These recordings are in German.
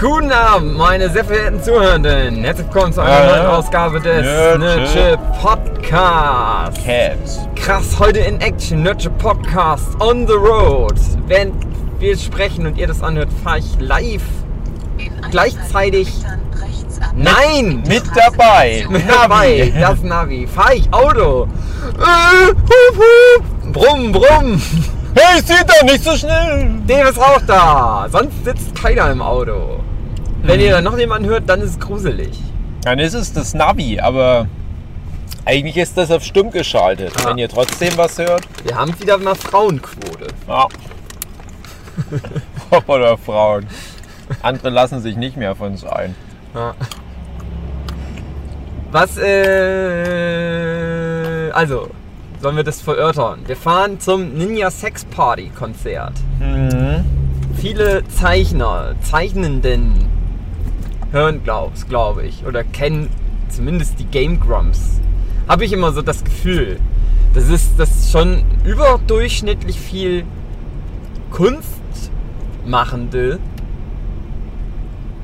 Guten Abend, meine sehr verehrten Zuhörenden. Herzlich willkommen zu einer Ja, neuen. Ausgabe des Nerdship. Podcast. Cat. Krass, heute in Action, Nerdship Podcast on the road. Während wir sprechen und ihr das anhört, fahre ich live. Gleichzeitig- Nein! Mit dabei. Mit dabei, das Navi. Fahre ich Auto. Äh, hup, hup. Brumm, brumm. Hey, sieht doch nicht so schnell. Dave ist auch da. Sonst sitzt keiner im Auto. Wenn ihr dann noch jemanden hört, dann ist es gruselig. Dann ist es das Navi, aber eigentlich ist das auf stumm geschaltet. Ja. Wenn ihr trotzdem was hört. Wir haben wieder mal Frauenquote. Ja. Oder Frauen. Andere lassen sich nicht mehr von uns ein. Ja. Was, äh. Also, sollen wir das verörtern? Wir fahren zum Ninja Sex Party Konzert. Mhm. Viele Zeichner, Zeichnenden hören, glaub's, glaube ich, oder kennen zumindest die Game Grumps. Habe ich immer so das Gefühl. Das ist das ist schon überdurchschnittlich viel Kunstmachende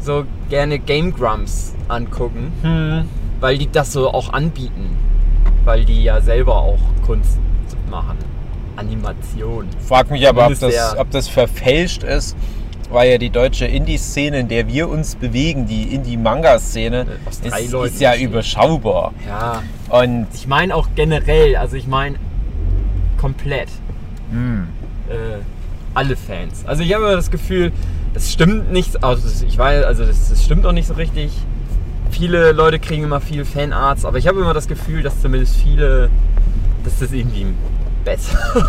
so gerne Game Grumps angucken, Hm. weil die das so auch anbieten. Weil die ja selber auch Kunst machen. Animation. Frag mich aber, ob das, ob das verfälscht ist, weil ja die deutsche Indie-Szene, in der wir uns bewegen, die Indie-Manga-Szene, drei ist, ist ja überschaubar. Ja. Und Ich meine auch generell, also ich meine komplett. hm, Äh, alle Fans. Also ich habe immer das Gefühl, das stimmt nicht, also ich weiß, also das, das stimmt auch nicht so richtig. Viele Leute kriegen immer viel Fanarts, aber ich habe immer das Gefühl, dass zumindest viele, dass das irgendwie bessere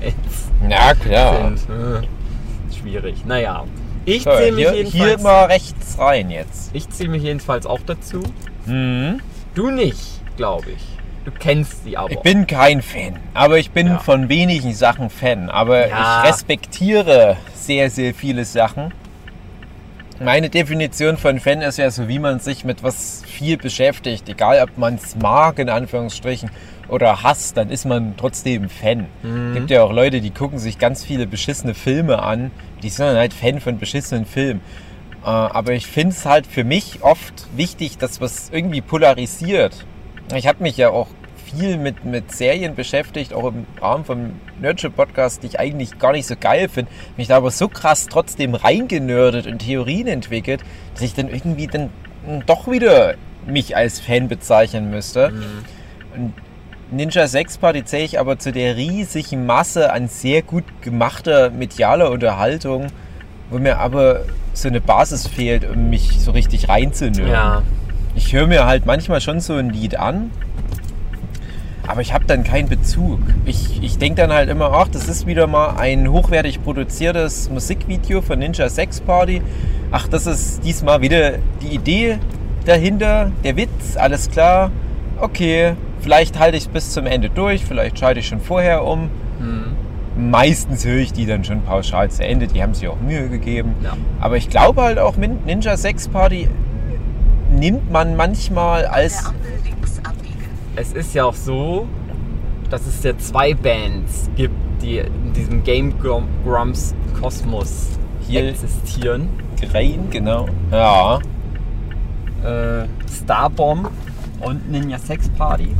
Fans na klar. sind. Äh, schwierig. Naja. Ich So, zähle mich hier, jedenfalls. hier mal rechts rein jetzt. ich zähle mich jedenfalls auch dazu. Mhm. Du nicht, glaube ich. Du kennst sie aber. Ich bin kein Fan, aber ich bin Ja. von wenigen Sachen Fan. Aber Ja. ich respektiere sehr, sehr viele Sachen. Meine Definition von Fan ist ja so, wie man sich mit was viel beschäftigt. Egal, ob man es mag, in Anführungsstrichen, oder hasst, dann ist man trotzdem Fan. Mhm. gibt ja auch Leute, die gucken sich ganz viele beschissene Filme an. Die sind dann halt Fan von beschissenen Filmen. Äh, Aber ich finde es halt für mich oft wichtig, dass was irgendwie polarisiert. Ich habe mich ja auch viel mit, mit Serien beschäftigt, auch im Rahmen vom Nerdship Podcast, die ich eigentlich gar nicht so geil finde. Mich da aber so krass trotzdem reingenördet und Theorien entwickelt, dass ich dann irgendwie dann doch wieder mich als Fan bezeichnen müsste. Und Ninja 6 Party zähle ich aber zu der riesigen Masse an sehr gut gemachter medialer Unterhaltung, wo mir aber so eine Basis fehlt, um mich so richtig reinzunörden. Ja. Ich höre mir halt manchmal schon so ein Lied an, aber ich habe dann keinen Bezug. Ich, ich denke dann halt immer, ach, das ist wieder mal ein hochwertig produziertes Musikvideo von Ninja 6 Party. Ach, das ist diesmal wieder die Idee dahinter, der Witz, alles klar. Okay, vielleicht halte ich es bis zum Ende durch, vielleicht schalte ich schon vorher um. Hm. Meistens höre ich die dann schon pauschal zu Ende, die haben sich auch Mühe gegeben. Ja. Aber ich glaube halt auch mit Ninja 6 Party nimmt man manchmal als Es ist ja auch so, dass es ja zwei Bands gibt, die in diesem Game Grum- Grumps Kosmos Hier- existieren. Grain, genau. Ja. Äh, Starbomb und Ninja Sex Party.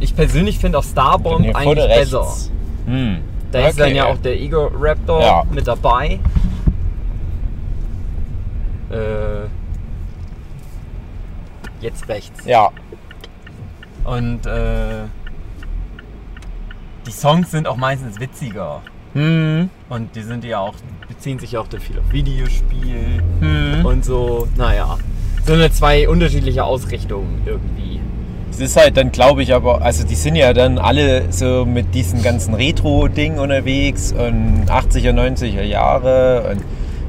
Ich persönlich finde auch Starbomb Hier eigentlich besser. Hm. Da ist dann Okay. ja auch der Ego Raptor Ja. mit dabei. Äh, jetzt rechts. Ja. Und äh, die Songs sind auch meistens witziger. Hm. Und die sind ja auch, beziehen sich auch dann viel auf Videospiel Hm. und so. Naja, so eine zwei unterschiedliche Ausrichtungen irgendwie. Es ist halt dann, glaube ich, aber, also die sind ja dann alle so mit diesen ganzen Retro-Ding unterwegs und 80er, 90er Jahre und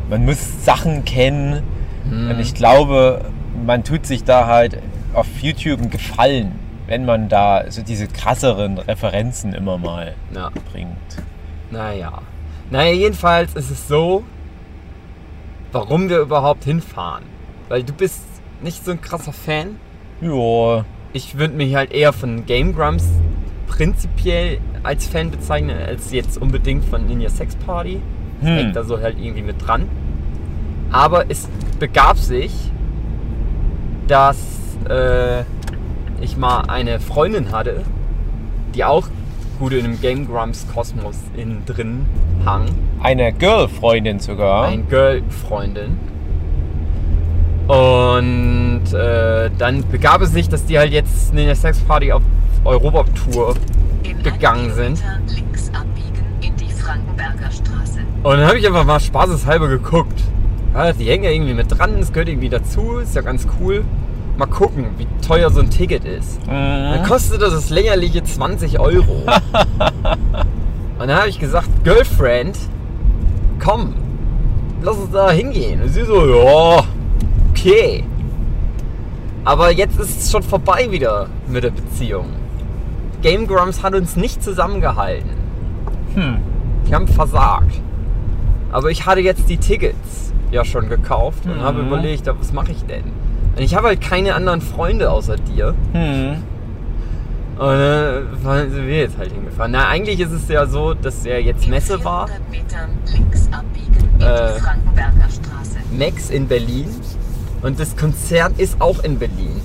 man muss Sachen kennen. Und ich glaube, man tut sich da halt auf YouTube einen Gefallen, wenn man da so diese krasseren Referenzen immer mal Ja, bringt. naja. Naja, jedenfalls ist es so, warum wir überhaupt hinfahren. Weil du bist nicht so ein krasser Fan. Ja, Ich würde mich halt eher von Game Grumps prinzipiell als Fan bezeichnen, als jetzt unbedingt von Ninja Sex Party. Das Hm. hängt da so halt irgendwie mit dran. Aber es begab sich, dass äh, ich mal eine Freundin hatte, die auch gut in dem Game Grumps Kosmos innen drin hang. Eine Girlfreundin sogar. Ein Girlfreundin. Und äh, dann begab es sich, dass die halt jetzt in der Sexparty auf Europa-Tour gegangen sind. Kilometer links abbiegen in die Frankenberger Straße. Und dann habe ich einfach mal spaßeshalber geguckt. Ja, die hängen ja irgendwie mit dran, das gehört irgendwie dazu, ist ja ganz cool. Mal gucken, wie teuer so ein Ticket ist. Dann Mhm. kostet das das lächerliche 20 Euro. Und dann habe ich gesagt, Girlfriend, komm, lass uns da hingehen. Und sie so, ja, okay. Aber jetzt ist es schon vorbei wieder mit der Beziehung. Game Grumps hat uns nicht zusammengehalten. Hm. Die haben versagt. Aber ich hatte jetzt die Tickets ja schon gekauft und Mhm. habe überlegt, was mache ich denn? Und ich habe halt keine anderen Freunde außer dir. Hm. Und dann sind wir jetzt halt hingefahren. Na, eigentlich ist es ja so, dass ja jetzt Messe war. 400 Metern links abbiegen in Äh. die Frankenberger Straße. Max in Berlin. Und das Konzert ist auch in Berlin.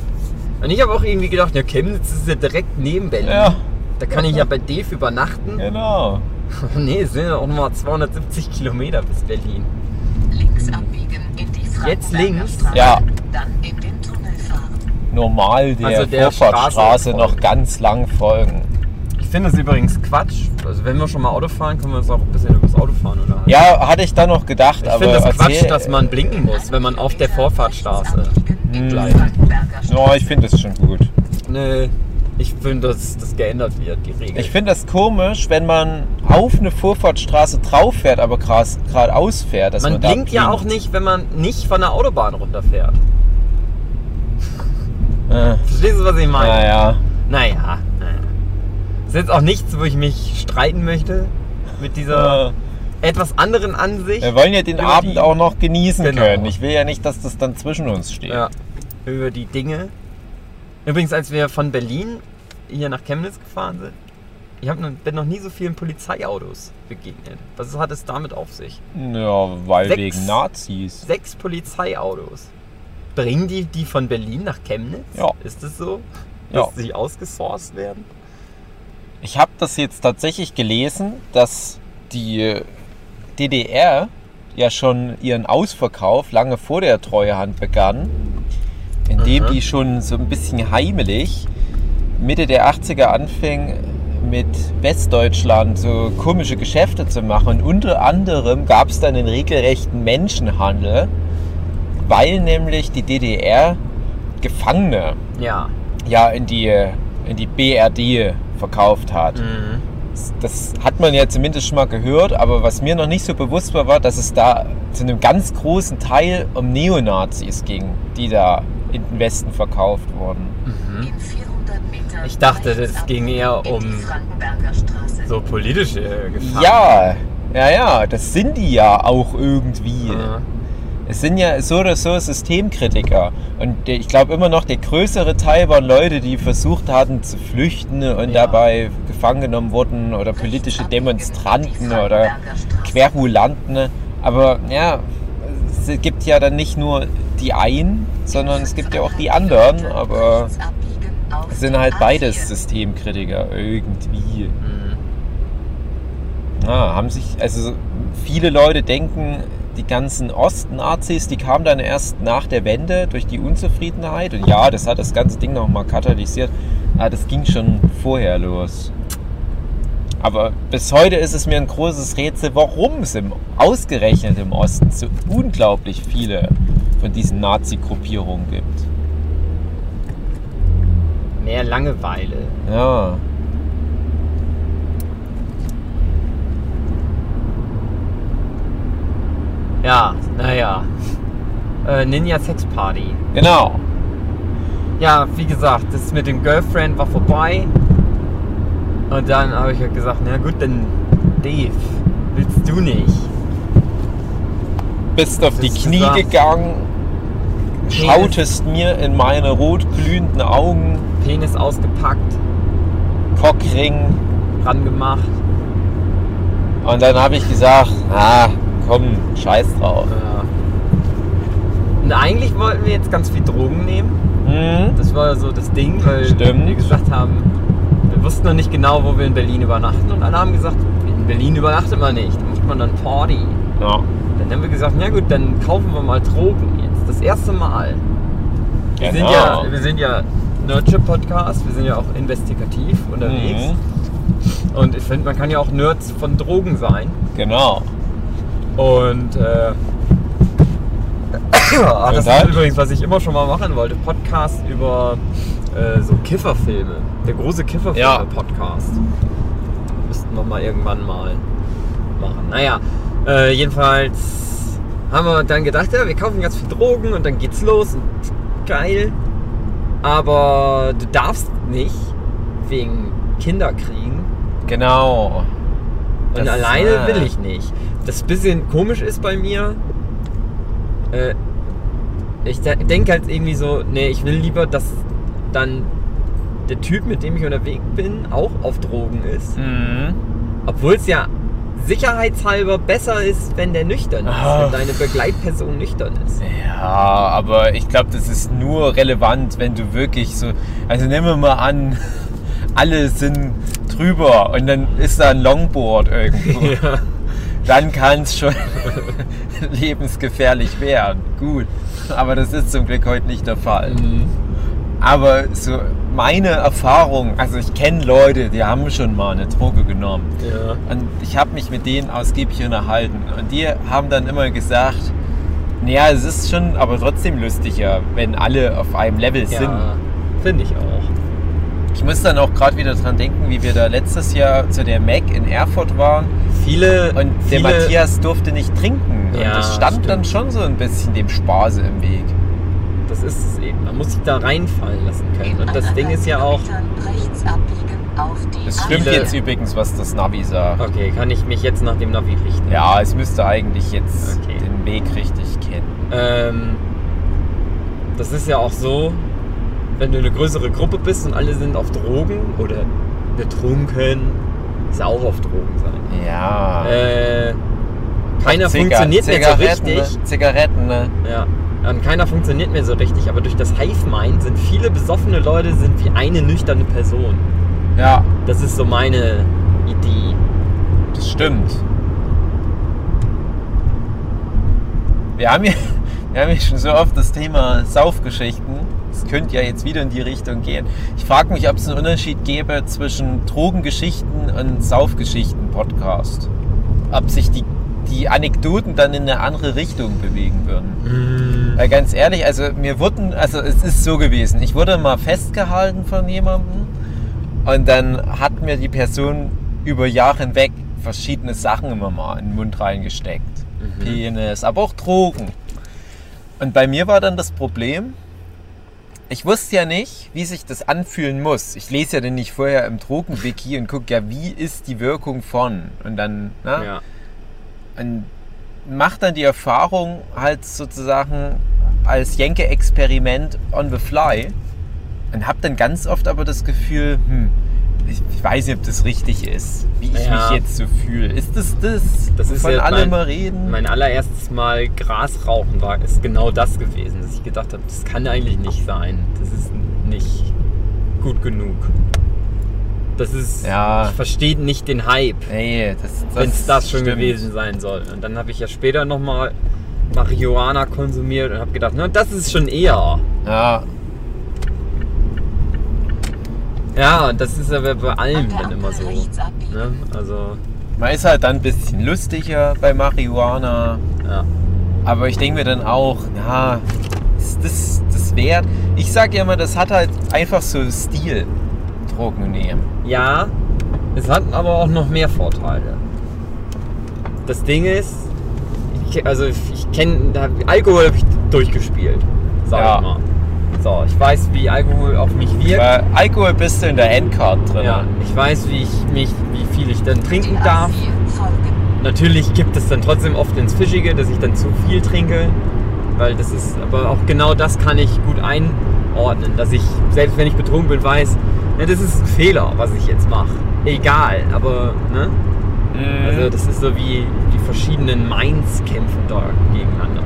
Und ich habe auch irgendwie gedacht, ja, Chemnitz ist ja direkt neben Berlin. Ja, Da kann ich ja bei Dave übernachten. genau. nee, es sind ja auch nochmal 270 Kilometer bis Berlin. Links abbiegen in die Frankenberger Jetzt links? Straße. Ja. Dann in den Tunnel fahren. Normal der, Also der Vorfahrtsstraße Straße noch ganz lang folgen. Ich finde das übrigens Quatsch. Also wenn wir schon mal Auto fahren, können wir uns auch ein bisschen das Auto fahren unterhalten. Ja, hatte ich da noch gedacht, Ich aber finde das Quatsch, dass man blinken muss, wenn man auf der Vorfahrtsstraße Hm. bleibt. Ja, ich finde das schon gut. Nee, ich finde, dass das geändert wird, die Regel. Ich finde das komisch, wenn man auf eine Vorfahrtsstraße drauf fährt, aber geradeaus fährt. Dass man, man blinkt ja auch nicht, wenn man nicht von der Autobahn runterfährt. Äh, Verstehst du, was ich meine? naja. Naja, naja. Das ist jetzt auch nichts, wo ich mich streiten möchte mit dieser Äh, etwas anderen Ansicht. wir wollen ja den Abend die- auch noch genießen Genau. können. Ich will ja nicht, dass das dann zwischen uns steht. Ja, über die Dinge. Übrigens, als wir von Berlin hier nach Chemnitz gefahren sind, ich hab bin noch nie so vielen Polizeiautos begegnet. Was hat es damit auf sich? Ja, weil Sechs. wegen Nazis. Sechs Polizeiautos. Bringen die die von Berlin nach Chemnitz? Ja. Ist es so? Ja. Dass sie ausgesourced werden? Ich habe das jetzt tatsächlich gelesen, dass die DDR ja schon ihren Ausverkauf lange vor der Treuhand begann, indem Aha. die schon so ein bisschen heimelig Mitte der 80er anfing mit Westdeutschland so komische Geschäfte zu machen. Und unter anderem gab es dann einen regelrechten Menschenhandel, weil nämlich die DDR Gefangene Ja. ja in die, in die BRD verkauft hat. Mhm. Das hat man ja zumindest schon mal gehört, aber was mir noch nicht so bewusst war, war, dass es da zu einem ganz großen Teil um Neonazis ging, die da in den Westen verkauft wurden. Mhm. In 400 Metern Ich dachte, das ging eher um die Frankenberger Straße. So politische Gefahren. Ja, ja, ja, das sind die ja auch irgendwie. Ja. Es sind ja so oder so Systemkritiker. Und ich glaube immer noch, der größere Teil waren Leute, die versucht hatten zu flüchten und Ja. dabei gefangen genommen wurden oder politische Demonstranten oder Querulanten. Aber ja, es gibt ja dann nicht nur die einen, sondern es gibt ja auch die anderen. Aber es sind halt beides Systemkritiker irgendwie. Mhm. Ja, haben sich, also viele Leute denken, die ganzen Ost-Nazis, die kamen dann erst nach der Wende durch die Unzufriedenheit. Und ja, das hat das ganze Ding nochmal katalysiert. Aber das ging schon vorher los. Aber bis heute ist es mir ein großes Rätsel, warum es im, ausgerechnet im Osten so unglaublich viele von diesen Nazi-Gruppierungen gibt. Mehr Langeweile. Ja. Ja, naja. Äh, Ninja Sex Party. Genau. Ja, wie gesagt, das mit dem Girlfriend war vorbei. Und dann habe ich halt gesagt, na gut, dann Dave, willst du nicht? Bist auf die Knie gesagt. gegangen, schautest mir in meine rotglühenden Augen, Penis ausgepackt, Cockring. ran gemacht. Und dann habe ich gesagt, ah, komm, scheiß drauf. Ja. Und eigentlich wollten wir jetzt ganz viel Drogen nehmen. Mhm. Das war so das Ding, weil Stimmt. wir gesagt haben, wir wussten noch nicht genau, wo wir in Berlin übernachten. Und alle haben gesagt, in Berlin übernachtet man nicht, da macht man dann Party. Ja. Dann haben wir gesagt, ja gut, dann kaufen wir mal Drogen jetzt. Das erste Mal. Wir sind Genau. ja, wir sind ja Nerdship-Podcast, wir sind ja auch investigativ unterwegs. Mhm. Und ich finde, man kann ja auch Nerds von Drogen sein. Genau. Und äh, ah, das ist übrigens, was ich immer schon mal machen wollte, Podcast über äh, so Kifferfilme. Der große Ja. Kifferfilme-Podcast. Müssten wir mal irgendwann mal machen. Naja, äh, jedenfalls haben wir dann gedacht, ja, wir kaufen ganz viel Drogen und dann geht's los und geil. Aber du darfst nicht wegen Kinderkriegen Genau. und Das, alleine äh, will ich nicht. Das bisschen komisch ist bei mir, äh, ich denke halt irgendwie so, nee, ich will lieber, dass dann der Typ, mit dem ich unterwegs bin, auch auf Drogen ist. Mhm. Obwohl es ja sicherheitshalber besser ist, wenn der nüchtern ist, Ah. wenn deine Begleitperson nüchtern ist. Ja, aber ich glaube, das ist nur relevant, wenn du wirklich so. Also nehmen wir mal an, alle sind drüber und dann ist da ein Longboard irgendwo. Ja. Dann kann es schon lebensgefährlich werden. Gut. Aber das ist zum Glück heute nicht der Fall. Mhm. Aber so meine Erfahrung, also ich kenne Leute, die haben schon mal eine Droge genommen. Ja. Und ich habe mich mit denen ausgiebig unterhalten. Und die haben dann immer gesagt, naja, es ist schon aber trotzdem lustiger, wenn alle auf einem Level sind. Ja, finde ich auch. Ich muss dann auch gerade wieder dran denken, wie wir da letztes Jahr zu der Mac in Erfurt waren. Viele, Und der viele, Matthias durfte nicht trinken. Und Ja, das stand stimmt. dann schon so ein bisschen dem Spaße im Weg. das ist es eben. Man muss sich da reinfallen lassen können. Und das Ding ist ja auch, Es stimmt Viele- jetzt übrigens, was das Navi sagt. okay, kann ich mich jetzt nach dem Navi richten? Ja, es müsste eigentlich jetzt Okay. den Weg richtig kennen. Ähm, das ist ja auch so, wenn du eine größere Gruppe bist und alle sind auf Drogen oder betrunken, auch auf Drogen sein. Ja. Äh, keiner Ziga- funktioniert mehr so Zigaretten, richtig. Ne? Zigaretten, ne? Ja. Und keiner funktioniert mehr so richtig, aber durch das Hive-Mind sind viele besoffene Leute sind wie eine nüchterne Person. Ja, Das ist so meine Idee. das stimmt. Wir haben ja, wir haben ja schon so oft das Thema Saufgeschichten. Es könnte ja jetzt wieder in die Richtung gehen. Ich frage mich, ob es einen Unterschied gäbe zwischen Drogengeschichten und Saufgeschichten-Podcast. Ob sich die, die Anekdoten dann in eine andere Richtung bewegen würden. Weil ganz ehrlich, also mir wurden, also es ist so gewesen, ich wurde mal festgehalten von jemandem und dann hat mir die Person über Jahre hinweg verschiedene Sachen immer mal in den Mund reingesteckt. Penis, aber auch Drogen. Und bei mir war dann das Problem, ich wusste ja nicht, wie sich das anfühlen muss. Ich lese ja dann nicht vorher im Drogenwiki und gucke ja, wie ist die Wirkung von. Und dann, ne? Ja. und macht dann die Erfahrung halt sozusagen als Jenke-Experiment on the fly und hab dann ganz oft aber das Gefühl, hm, ich ich weiß nicht, ob das richtig ist, wie ich Ja. mich jetzt so fühle. Ist das das, Das ist ja alle mein- mal reden? Mein allererstes Mal Gras rauchen war, ist genau das gewesen, dass ich gedacht habe, das kann eigentlich nicht sein. Das ist nicht gut genug. Das ist, Ja. ich verstehe nicht den Hype, nee, wenn es das schon stimmt. gewesen sein soll. Und dann habe ich ja später nochmal Marihuana konsumiert und habe gedacht, na, das ist schon eher. Ja, Ja, und das ist aber bei allem dann immer so. Ne? Also, man ist halt dann ein bisschen lustiger bei Marihuana. ja. Aber ich denke mir dann auch, na, ist das, das wert? Ich sag ja immer, das hat halt einfach so Stil, Drogen nehmen. Ja, es hat aber auch noch mehr Vorteile. Das Ding ist, ich, also ich kenne, Alkohol habe ich durchgespielt, sag Ja. ich mal. So, ich weiß, wie Alkohol auf mich wirkt. Bei Alkohol bist du in der Endcard drin. Ja, ich weiß, wie ich mich, wie viel ich dann trinken darf. A4 folgen. Natürlich gibt es dann trotzdem oft ins Fischige, dass ich dann zu viel trinke, weil das ist, aber auch genau das kann ich gut einordnen, dass ich, selbst wenn ich betrunken bin, weiß, ja, das ist ein Fehler, was ich jetzt mache. Egal, aber, ne? Mhm. Also das ist so wie die verschiedenen Minds kämpfen da gegeneinander.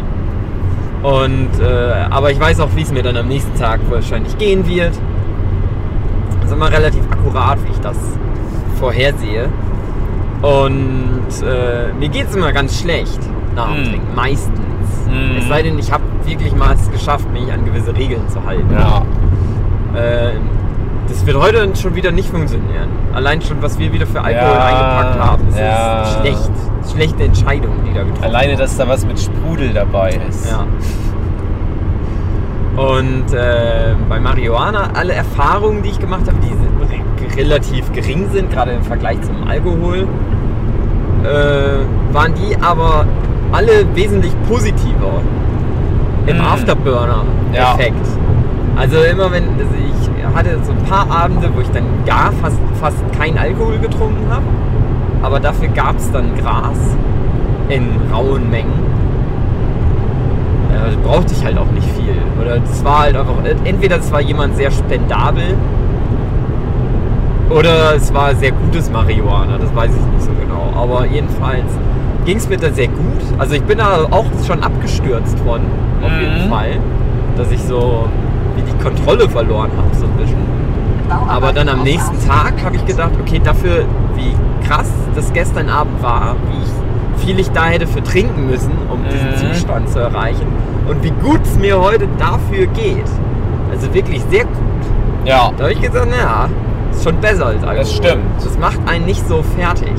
Und, äh, aber ich weiß auch, wie es mir dann am nächsten Tag wahrscheinlich gehen wird. Das ist immer relativ akkurat, wie ich das vorhersehe. Und äh, mir geht es immer ganz schlecht nach dem Mm. Trinken, meistens. Mm. Es sei denn, ich habe wirklich mal es geschafft, mich an gewisse Regeln zu halten. Ja. Äh, das wird heute schon wieder nicht funktionieren. Allein schon, was wir wieder für Alkohol Ja, eingepackt haben. Das ja. ist schlecht. Schlechte Entscheidungen, die da getroffen Alleine, dass da was mit Sprudel dabei ist. Ja. Und äh, bei Marihuana, alle Erfahrungen, die ich gemacht habe, die relativ gering sind, gerade im Vergleich zum Alkohol, äh, waren die aber alle wesentlich positiver im Mm. Afterburner-Effekt. Also immer wenn, also ich hatte so ein paar Abende, wo ich dann gar fast, fast kein Alkohol getrunken habe, aber dafür gab es dann Gras in rauen Mengen. Das brauchte ich halt auch nicht viel. Oder es war halt einfach, entweder es war jemand sehr spendabel oder es war sehr gutes Marihuana, das weiß ich nicht so genau. Aber jedenfalls ging es mir da sehr gut. Also ich bin da auch schon abgestürzt von, auf Mhm. jeden Fall. Dass ich so wie die Kontrolle verloren habe, so ein bisschen. Aber dann am nächsten Tag habe ich gedacht, okay, dafür, wie krass das gestern Abend war, wie ich, viel ich da hätte für trinken müssen, um diesen Mhm. Zustand zu erreichen und wie gut es mir heute dafür geht. Also wirklich sehr gut. Ja, Da habe ich gesagt, naja, ist schon besser als Alkohol. stimmt. Das macht einen nicht so fertig.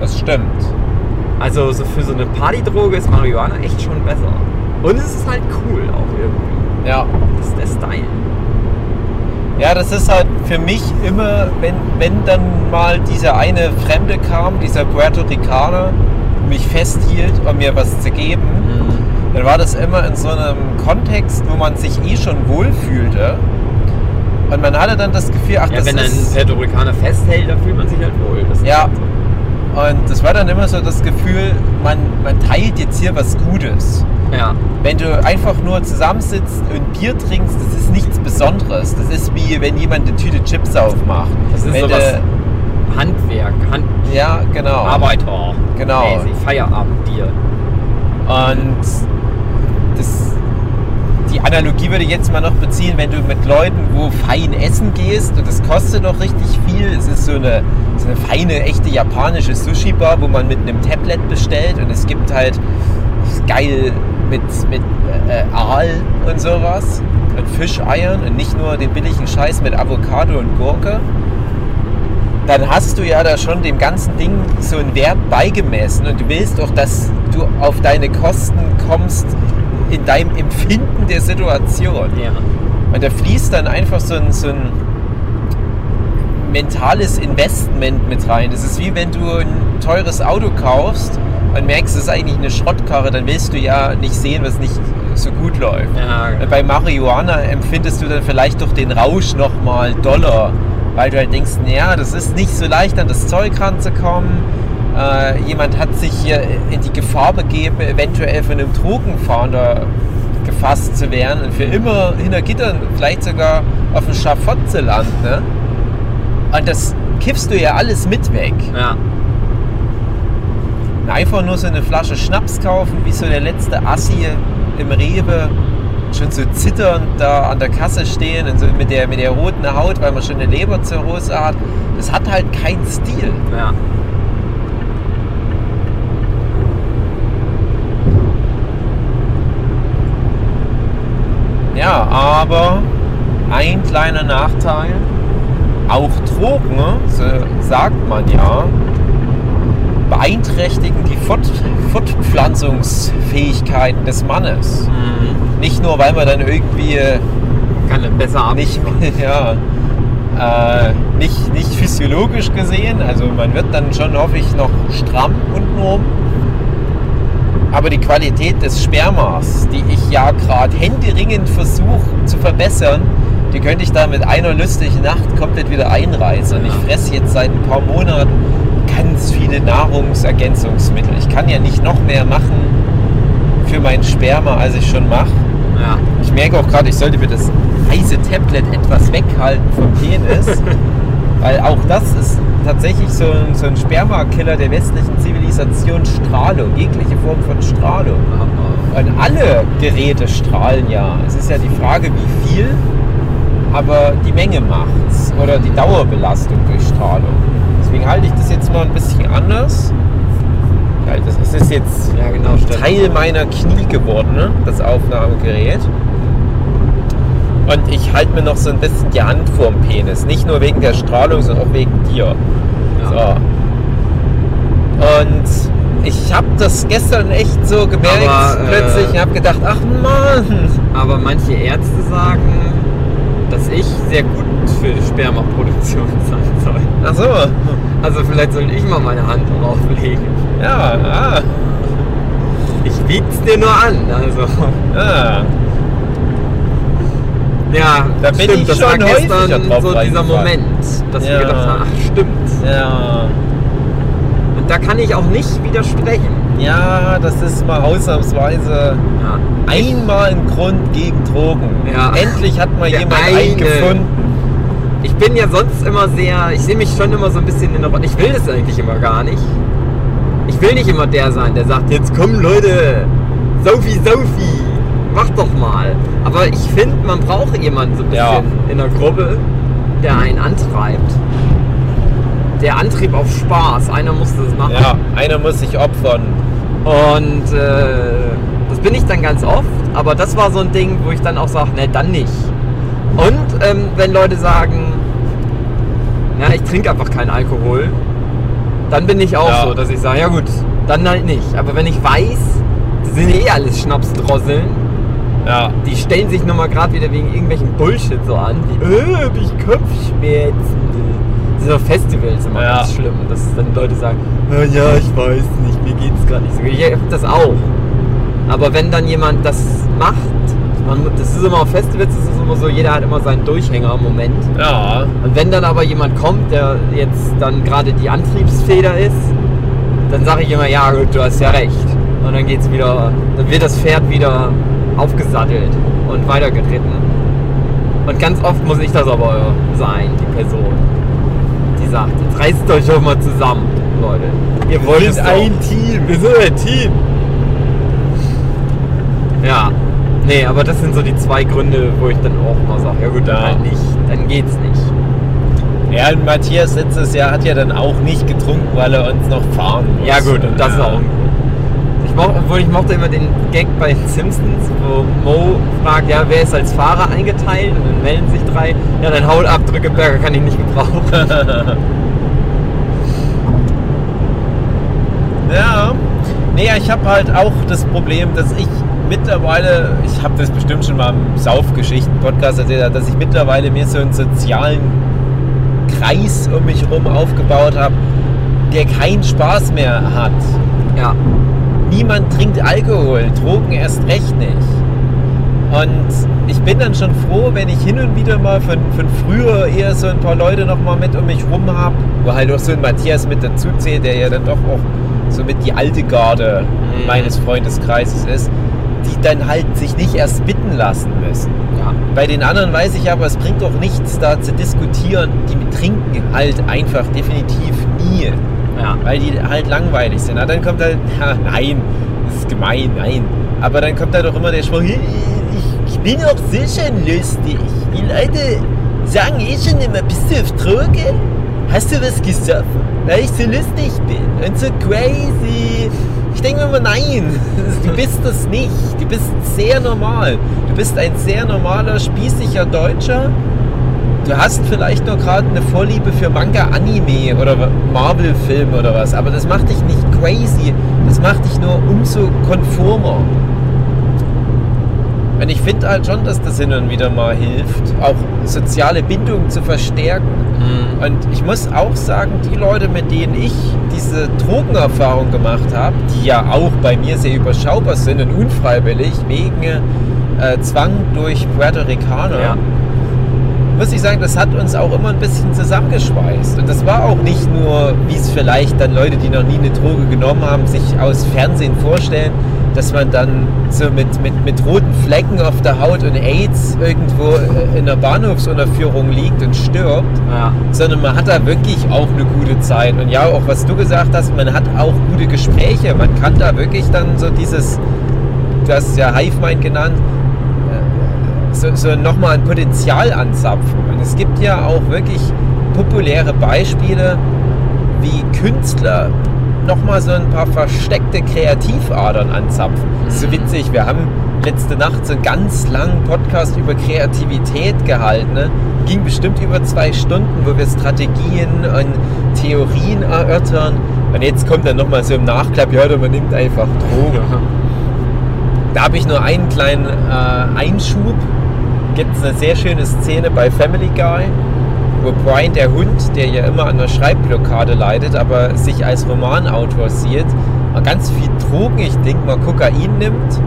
das stimmt. Also so für so eine Partydroge ist Marihuana echt schon besser. Und es ist halt cool auch irgendwie. Ja. Das ist der Style. Ja, das ist halt für mich immer, wenn, wenn dann mal dieser eine Fremde kam, dieser Puerto Ricaner, mich festhielt, um mir was zu geben, dann war das immer in so einem Kontext, wo man sich eh schon wohlfühlte. Und man hatte dann das Gefühl, ach, Ja, das wenn ein ist... Puerto Ricaner festhält, dann fühlt man sich halt wohl. Das Ja. halt. Und das war dann immer so das Gefühl, man, man teilt jetzt hier was Gutes. Ja. Wenn du einfach nur zusammensitzt und Bier trinkst, das ist nichts Besonderes. Das ist wie wenn jemand eine Tüte Chips aufmacht. Das ist wenn sowas du- Handwerk, Hand Ja, genau. Arbeiter. Genau. Mäßig, Feierabendbier. Und das, die Analogie würde ich jetzt mal noch beziehen, wenn du mit Leuten wo fein essen gehst und das kostet doch richtig viel. Es ist so eine, so eine feine, echte japanische Sushi-Bar, wo man mit einem Tablet bestellt und es gibt halt geil mit, mit äh, Aal und sowas und Fischeiern und nicht nur den billigen Scheiß mit Avocado und Gurke. Dann hast du ja da schon dem ganzen Ding so einen Wert beigemessen und du willst auch, dass du auf deine Kosten kommst in deinem Empfinden der Situation. Ja. Und da fließt dann einfach so ein, so ein mentales Investment mit rein. Das ist wie wenn du ein teures Auto kaufst und merkst, es ist eigentlich eine Schrottkarre, dann willst du ja nicht sehen, was nicht so gut läuft. Ja, genau. Bei Marihuana empfindest du dann vielleicht doch den Rausch nochmal doller, weil du halt denkst, naja, das ist nicht so leicht an das Zeug ranzukommen. Äh, jemand hat sich hier in die Gefahr begeben, eventuell von einem Drogenfahnder gefasst zu werden und für immer hinter Gittern, vielleicht sogar auf dem Schafott zu landen. Ne? Und das kiffst du ja alles mit weg. ja. Einfach nur so eine Flasche Schnaps kaufen, wie so der letzte Assi im Rewe, schon so zitternd da an der Kasse stehen und so mit der, mit der roten Haut, weil man schon eine Leberzirrhose hat. Das hat halt keinen Stil. ja. Ja, aber ein kleiner Nachteil, auch Drogen, so sagt man ja, beeinträchtigen die Fort Fortpflanzungsfähigkeiten des Mannes. Mhm. Nicht nur, weil man dann irgendwie äh, Kann er besser ab. nicht, ja, äh, nicht, nicht physiologisch gesehen, also man wird dann schon, hoffe ich, noch stramm untenrum. Aber die Qualität des Spermas, die ich ja gerade händeringend versuche zu verbessern, die könnte ich da mit einer lustigen Nacht komplett wieder einreißen. Und ich fresse jetzt seit ein paar Monaten ganz viele Nahrungsergänzungsmittel. Ich kann ja nicht noch mehr machen für mein Sperma, als ich schon mache. Ja. Ich merke auch gerade, ich sollte mir das heiße Tablet etwas weghalten vom Penis. Weil auch das ist tatsächlich so ein, so ein Spermakiller der westlichen Zivilisation, Strahlung, jegliche Form von Strahlung. Und alle Geräte strahlen ja. Es ist ja die Frage, wie viel, aber die Menge macht's. Oder die Dauerbelastung durch Strahlung. Deswegen halte ich das jetzt mal ein bisschen anders. Halte das, es ist jetzt Ja, genau. Teil meiner Knie geworden, ne? das Aufnahmegerät. Und ich halte mir noch so ein bisschen die Hand vorm Penis. Nicht nur wegen der Strahlung, sondern auch wegen dir. Ja. So. Und ich habe das gestern echt so gemerkt, Aber, äh, plötzlich. Ich habe gedacht, ach Mann. Aber manche Ärzte sagen, dass ich sehr gut für die Spermaproduktion sein soll. Ach so. Also vielleicht soll ich mal meine Hand drauflegen. Ja, ah, Ich biet's dir nur an. Also ah. ja, Da bin stimmt, ich das schon war gestern so dieser. Moment, dass Ja. wir gedacht haben, ach stimmt. Ja. Und da kann ich auch nicht widersprechen. Ja, das ist mal ausnahmsweise Ja. einmal ein Grund gegen Drogen. Ja. Endlich hat mal Der jemand eine. einen gefunden. Ich bin ja sonst immer sehr, ich sehe mich schon immer so ein bisschen in der Rolle. Ich will das eigentlich immer gar nicht. Ich will nicht immer der sein, der sagt, jetzt komm Leute, Sophie, Sophie, mach doch mal. Aber ich finde, man braucht jemanden so ein bisschen Ja. in der Gruppe, der einen antreibt. Der Antrieb auf Spaß, einer muss das machen. Ja, einer muss sich opfern. Und äh, das bin ich dann ganz oft, aber das war so ein Ding, wo ich dann auch sage, ne, dann nicht. Und ähm, wenn Leute sagen, ja, ich trinke einfach keinen Alkohol, dann bin ich auch Ja. so, dass ich sage, ja gut, dann halt nicht. Aber wenn ich weiß, das sind eh alles Schnapsdrosseln, Ja. die stellen sich nochmal gerade wieder wegen irgendwelchen Bullshit so an, wie, äh, hab ich Kopfschmerzen. Das ist auf Festivals immer Ja. ganz schlimm, dass dann Leute sagen, "Ah, ja, ich weiß nicht, mir geht's gerade nicht so gut. Ich hab das auch. Aber wenn dann jemand das macht, man, das ist immer auf Festivals, das ist immer so, jeder hat immer seinen Durchhänger im Moment. Ja. Und wenn dann aber jemand kommt, der jetzt dann gerade die Antriebsfeder ist, dann sage ich immer, ja gut, du hast ja recht. Und dann geht's wieder, dann wird das Pferd wieder aufgesattelt und weitergeritten. Und ganz oft muss ich das aber sein, die Person, die sagt, jetzt reißt euch doch mal zusammen, Leute. Ihr wollt sind es doch. ein Team. Wir sind ein Team. Ja. Nee, aber das sind so die zwei Gründe, wo ich dann auch mal sage, ja gut, dann Ja. halt nicht, dann geht's nicht. Ja, und Matthias letztes Jahr hat ja dann auch nicht getrunken, weil er uns noch fahren muss. Ja gut, und das ist ja. auch ein Grund. Ich moch, obwohl ich mochte immer den Gag bei den Simpsons, wo Mo fragt, ja, wer ist als Fahrer eingeteilt? Und dann melden sich drei, ja, dann Haul ab, Drückeberger kann ich nicht gebrauchen. Ja. Nee, ich habe halt auch das Problem, dass ich mittlerweile, ich habe das bestimmt schon mal im Saufgeschichten-Podcast erzählt, dass ich mittlerweile mir so einen sozialen Kreis um mich herum aufgebaut habe, der keinen Spaß mehr hat. ja, Niemand trinkt Alkohol, Drogen erst recht nicht. Und ich bin dann schon froh, wenn ich hin und wieder mal von, von früher eher so ein paar Leute noch mal mit um mich rum habe, wo halt auch so ein Matthias mit dazu zählt, der ja dann doch auch so mit die alte Garde Mhm. meines Freundeskreises ist, die dann halt sich nicht erst bitten lassen müssen. ja. Bei den anderen weiß ich aber, es bringt doch nichts da zu diskutieren. Die trinken halt einfach definitiv nie Ja. weil die halt langweilig sind. Na, dann kommt halt, ja, nein, das ist gemein, nein. Aber dann kommt halt auch immer der Spruch, ich, ich bin auch sicher lustig. Die Leute sagen eh schon immer, bist du auf Droge? Hast du was gesoffen? Weil ich so lustig bin und so crazy. Ich denke mir immer, nein, du bist das nicht. Du bist sehr normal. Du bist ein sehr normaler, spießiger Deutscher, Du hast vielleicht nur gerade eine Vorliebe für Manga, Anime oder Marvel-Film oder was, aber das macht dich nicht crazy, das macht dich nur umso konformer. Und ich finde halt schon, dass das hin und wieder mal hilft, auch soziale Bindungen zu verstärken. Mhm. Und ich muss auch sagen, die Leute, mit denen ich diese Drogenerfahrung gemacht habe, die ja auch bei mir sehr überschaubar sind und unfreiwillig wegen äh, Zwang durch Puerto Ricaner, Ja. muss ich sagen, das hat uns auch immer ein bisschen zusammengeschweißt. Und das war auch nicht nur, wie es vielleicht dann Leute, die noch nie eine Droge genommen haben, sich aus Fernsehen vorstellen, dass man dann so mit, mit, mit roten Flecken auf der Haut und AIDS irgendwo äh, in einer Bahnhofsunterführung liegt und stirbt, Ja. sondern man hat da wirklich auch eine gute Zeit. Und ja, auch was du gesagt hast, man hat auch gute Gespräche. Man kann da wirklich dann so dieses, du hast es ja Hive-Mind genannt, äh, so, so nochmal ein Potenzial anzapfen. Und es gibt ja auch wirklich populäre Beispiele, wie Künstler nochmal so ein paar versteckte Kreativadern anzapfen. Das ist so witzig, wir haben letzte Nacht so einen ganz langen Podcast über Kreativität gehalten. Ne? Ging bestimmt über zwei Stunden, wo wir Strategien und Theorien erörtern. Und jetzt kommt dann nochmal so im Nachklapp, ja, oder man nimmt einfach Drogen. Da habe ich nur einen kleinen äh, Einschub. Gibt es eine sehr schöne Szene bei Family Guy, Brian, der Hund, der ja immer an der Schreibblockade leidet, aber sich als Romanautor sieht, mal ganz viel Drogen, ich denke mal Kokain nimmt,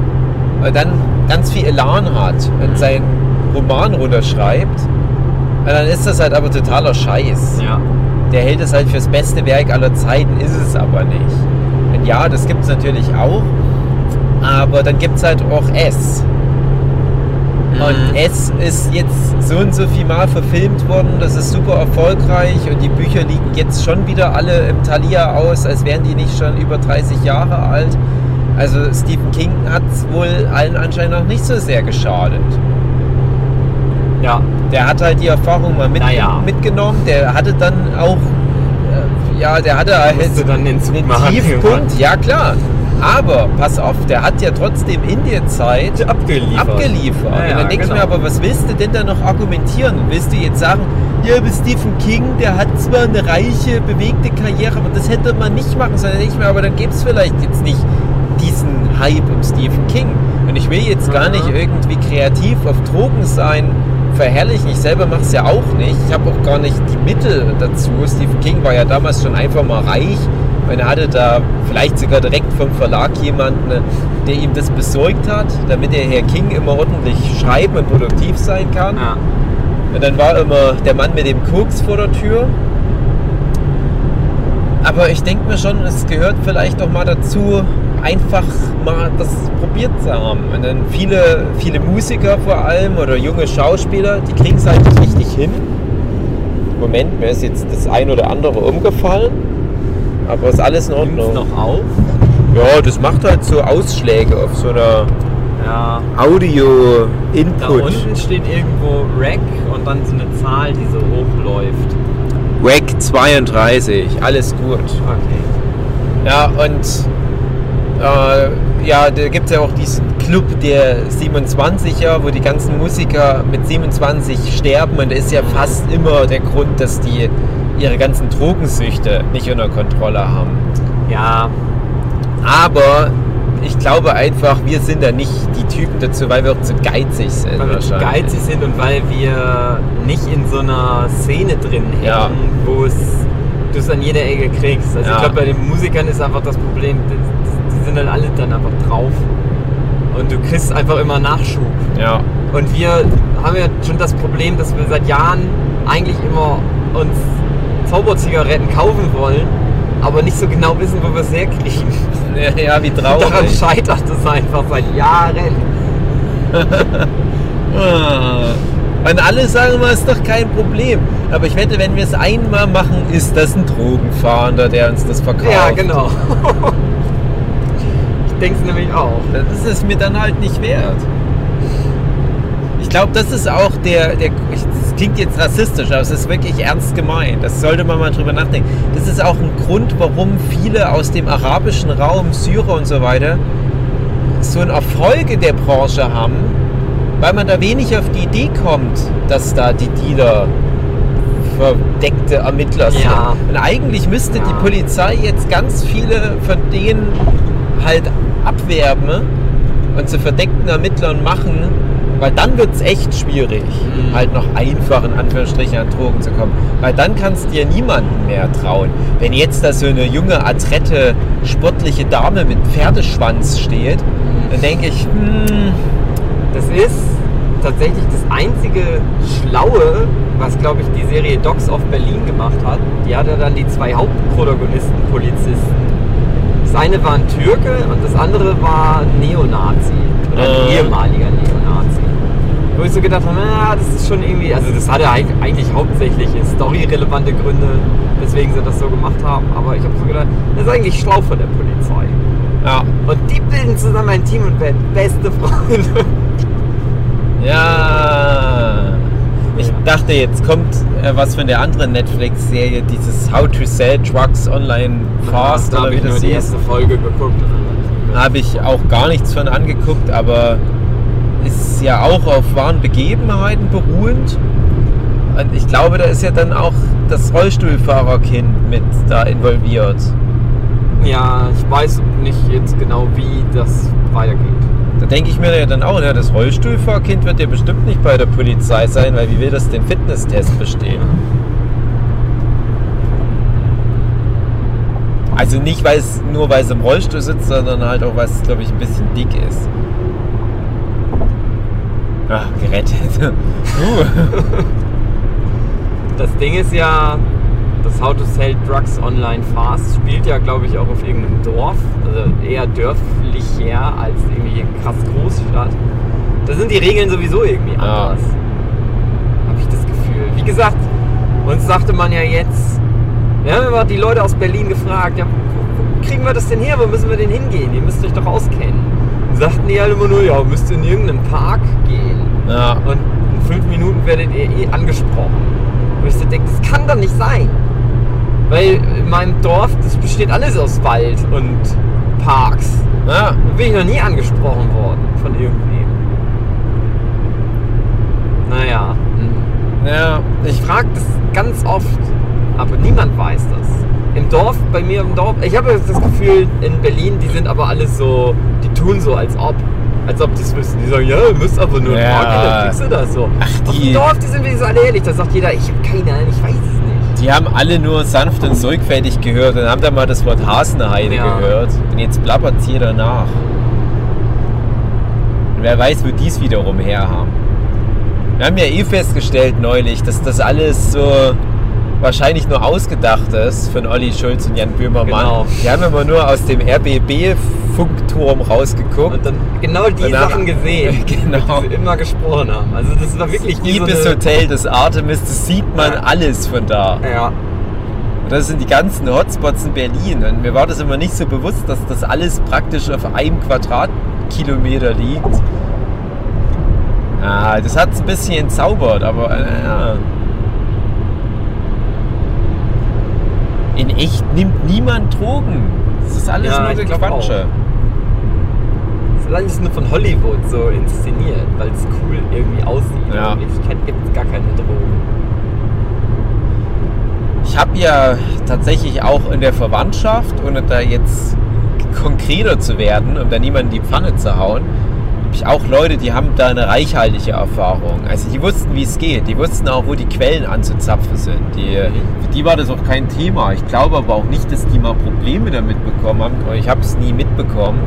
und dann ganz viel Elan hat und seinen Roman runterschreibt. Und dann ist das halt aber totaler Scheiß. Ja. Der hält es halt fürs beste Werk aller Zeiten, ist es aber nicht. Und ja, das gibt es natürlich auch. Aber dann gibt es halt auch S. Und S ist jetzt so und so viel Mal verfilmt worden, das ist super erfolgreich und die Bücher liegen jetzt schon wieder alle im Thalia aus, als wären die nicht schon über 30 Jahre alt. Also Stephen King hat es wohl allen anscheinend noch nicht so sehr geschadet. Ja. Der hat halt die Erfahrung mal mit, Naja. mitgenommen, der hatte dann auch, äh, ja, der hatte halt dann den einen. Tiefpunkt, ja klar. Aber pass auf, der hat ja trotzdem in der Zeit Abgeliefert. abgeliefert. Ja, ja, und dann denke genau. ich mir, aber was willst du denn da noch argumentieren? Willst du jetzt sagen, ja, aber Stephen King, der hat zwar eine reiche, bewegte Karriere, aber das hätte man nicht machen sollen. Dann denke ich mir, aber dann gäbe es vielleicht jetzt nicht diesen Hype um Stephen King. Und ich will jetzt gar Ja. nicht irgendwie kreativ auf Drogen sein, verherrlichen. Ich selber mache es ja auch nicht. Ich habe auch gar nicht die Mittel dazu. Stephen King war ja damals schon einfach mal reich. Er hatte da vielleicht sogar direkt vom Verlag jemanden, der ihm das besorgt hat, damit der Herr King immer ordentlich schreiben und produktiv sein kann. Ja. Und dann war immer der Mann mit dem Koks vor der Tür. Aber ich denke mir schon, es gehört vielleicht auch mal dazu, einfach mal das probiert zu haben. Und dann viele, viele Musiker vor allem oder junge Schauspieler, die kriegen es halt nicht richtig hin. Moment, mir ist jetzt das ein oder andere umgefallen. Aber ist alles in Ordnung. noch auf? Ja, das macht halt so Ausschläge auf so einer Ja. Da Audio-Input. unten steht irgendwo Rack und dann so eine Zahl, die so hochläuft. WAC 32, alles gut. Okay. Ja, und äh, ja, da gibt es ja auch diesen Club der 27er, wo die ganzen Musiker mit 27 sterben und da ist ja fast immer der Grund, dass die ihre ganzen Drogensüchte nicht unter Kontrolle haben. Ja, Aber ich glaube einfach, wir sind da nicht die Typen dazu, weil wir auch zu geizig sind. weil wir zu geizig sind und weil wir nicht in so einer Szene drin hängen, Ja. wo es du es an jeder Ecke kriegst. Also Ja. ich glaube, bei den Musikern ist einfach das Problem, die, die sind dann alle dann einfach drauf. Und du kriegst einfach immer Nachschub. Ja, Und wir haben ja schon das Problem, dass wir seit Jahren eigentlich immer uns Zauberzigaretten kaufen wollen, aber nicht so genau wissen, wo wir es herkriegen. ja, wie Daran traurig. scheitert es einfach seit Jahren. Ah. Und alle sagen immer, ist doch kein Problem. Aber ich wette, wenn wir es einmal machen, ist das ein Drogenfahnder, der uns das verkauft. Ja, genau. ich denke es nämlich auch. Das ist es mir dann halt nicht wert. Ich glaube, das ist auch der, der klingt jetzt rassistisch, aber es ist wirklich ernst gemeint. Das sollte man mal drüber nachdenken. Das ist auch ein Grund, warum viele aus dem arabischen Raum, Syrer und so weiter, so einen Erfolg in der Branche haben, weil man da wenig auf die Idee kommt, dass da die Dealer verdeckte Ermittler sind. Ja. Und eigentlich müsste Ja. die Polizei jetzt ganz viele von denen halt abwerben und zu verdeckten Ermittlern machen, weil dann wird es echt schwierig, Mhm. halt noch einfach in Anführungsstrichen an Drogen zu kommen. Weil dann kannst du dir niemanden mehr trauen. Wenn jetzt da so eine junge, adrette, sportliche Dame mit Pferdeschwanz steht, dann denke ich, hm, Das ist tatsächlich das einzige Schlaue, was, glaube ich, die Serie Dogs of Berlin gemacht hat. Die hatte dann die zwei Hauptprotagonisten, Polizisten. Das eine war ein Türke und das andere war ein Neonazi. Oder ein Äh. ehemaliger Neonazi. Wo ich so gedacht habe, na, das ist schon irgendwie, also das hatte eig- eigentlich hauptsächlich storyrelevante Gründe, weswegen sie das so gemacht haben. Aber ich habe so gedacht, das ist eigentlich schlau von der Polizei. Ja. Und die bilden zusammen ein Team und werden beste Freunde. Ja. Ich Ja. dachte, jetzt kommt äh, was von der anderen Netflix-Serie, dieses How to Sell Drugs Online Fast da oder habe ich nur die erste Folge geguckt. Habe ich auch gar nichts von angeguckt, aber ist ja auch auf wahren Begebenheiten beruhend. Und ich glaube, da ist ja dann auch das Rollstuhlfahrerkind mit da involviert. ja, ich weiß nicht jetzt genau, wie das weitergeht. Da denke ich mir ja dann auch, ja, das Rollstuhlfahrerkind wird ja bestimmt nicht bei der Polizei sein, weil wie will das den Fitnesstest bestehen? Also nicht weil es nur weil es im Rollstuhl sitzt, sondern halt auch weil es, glaube ich, ein bisschen dick ist. Ach, gerettet. uh. Das Ding ist ja, das How to Sell Drugs Online Fast spielt ja, glaube ich, auch auf irgendeinem Dorf. Also eher dörflicher als irgendwie krass Großstadt. Da sind die Regeln sowieso irgendwie Ja. anders. Habe ich das Gefühl. Wie gesagt, uns sagte man ja jetzt, wir haben immer die Leute aus Berlin gefragt, ja, wo kriegen wir das denn her? Wo müssen wir denn hingehen? Ihr müsst euch doch auskennen. Sagten die halt immer nur, ja, müsst ihr in irgendeinen Park gehen. Ja. Und in fünf Minuten werdet ihr eh angesprochen. Und ich so denke, das kann doch nicht sein. Weil in meinem Dorf, das besteht alles aus Wald und Parks. Ja. Da bin ich noch nie angesprochen worden von irgendwem. Naja, hm. Ja. ich frage das ganz oft, aber niemand weiß das. Im Dorf, bei mir im Dorf, ich habe das Gefühl, in Berlin, die sind aber alle so, die tun so, als ob. Als ob die es wüssten. Die sagen, ja, ihr müsst aber nur Ja. Gehen, dann kriegst du das so. Ach, Auf die- dem Dorf, die sind wenigstens alle ehrlich. Da sagt jeder, ich habe keine Ahnung, ich weiß es nicht. Die haben alle nur sanft und sorgfältig gehört und haben dann mal das Wort Hasenheide Ja. gehört. Und jetzt plappert es jeder nach. Und wer weiß, wo die es wiederum herhaben. Wir haben ja eh festgestellt neulich, dass das alles so wahrscheinlich nur ausgedacht ist von Olli Schulz und Jan Böhmermann. Genau. Die haben immer nur aus dem RBB-Funkturm rausgeguckt. Und dann genau die Und dann- Sachen gesehen, Genau. die sie immer gesprochen haben. Also das war wirklich wie so Ibis eine, Hotel des Artemis, das sieht man Ja. alles von da. Ja, Und das sind die ganzen Hotspots in Berlin. Und mir war das immer nicht so bewusst, dass das alles praktisch auf einem Quadratkilometer liegt. Ah, das hat es ein bisschen entzaubert, aber äh, ja. In echt nimmt niemand Drogen. Das ist alles Ja, nur Gequatsche. das ist alles nur von Hollywood so inszeniert, weil es cool irgendwie aussieht. Ja. In Wirklichkeit gibt es gar keine Drogen. Ich habe ja tatsächlich auch in der Verwandtschaft, ohne da jetzt konkreter zu werden, um da niemanden in die Pfanne zu hauen, habe ich auch Leute, die haben da eine reichhaltige Erfahrung. Also die wussten, wie es geht. Die wussten auch, wo die Quellen anzuzapfen sind. Die, für die war das auch kein Thema. Ich glaube aber auch nicht, dass die mal Probleme damit bekommen haben. Ich habe es nie mitbekommen.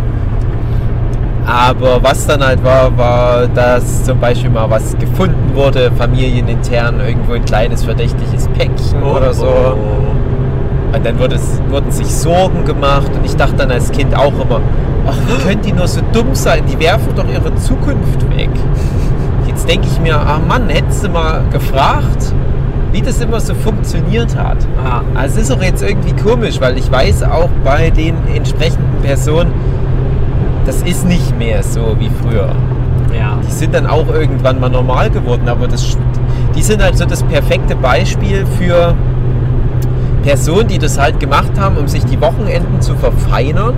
Aber was dann halt war, war, dass zum Beispiel mal was gefunden wurde, familienintern, irgendwo ein kleines verdächtiges Päckchen oder so. Oh. Und dann wurde es, wurden sich Sorgen gemacht und ich dachte dann als Kind auch immer, ach, wie können die nur so dumm sein? Die werfen doch ihre Zukunft weg. Jetzt denke ich mir, ah Mann, hättest du mal gefragt, wie das immer so funktioniert hat. Ah, Also es ist auch jetzt irgendwie komisch, weil ich weiß auch bei den entsprechenden Personen, das ist nicht mehr so wie früher. ja. Die sind dann auch irgendwann mal normal geworden, aber das, die sind halt so das perfekte Beispiel für Personen, die das halt gemacht haben, um sich die Wochenenden zu verfeinern.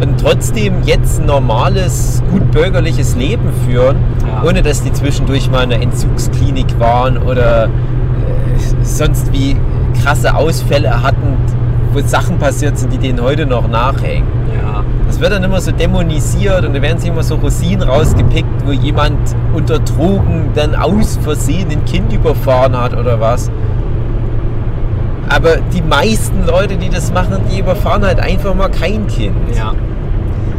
Und trotzdem jetzt ein normales, gut bürgerliches Leben führen, Ja. ohne dass die zwischendurch mal in einer Entzugsklinik waren oder äh, sonst wie krasse Ausfälle hatten, wo Sachen passiert sind, die denen heute noch nachhängen. Ja. Das wird dann immer so dämonisiert und da werden sich immer so Rosinen rausgepickt, wo jemand unter Drogen dann aus Versehen ein Kind überfahren hat oder was. Aber die meisten Leute, die das machen, die überfahren halt einfach mal kein Kind. Ja.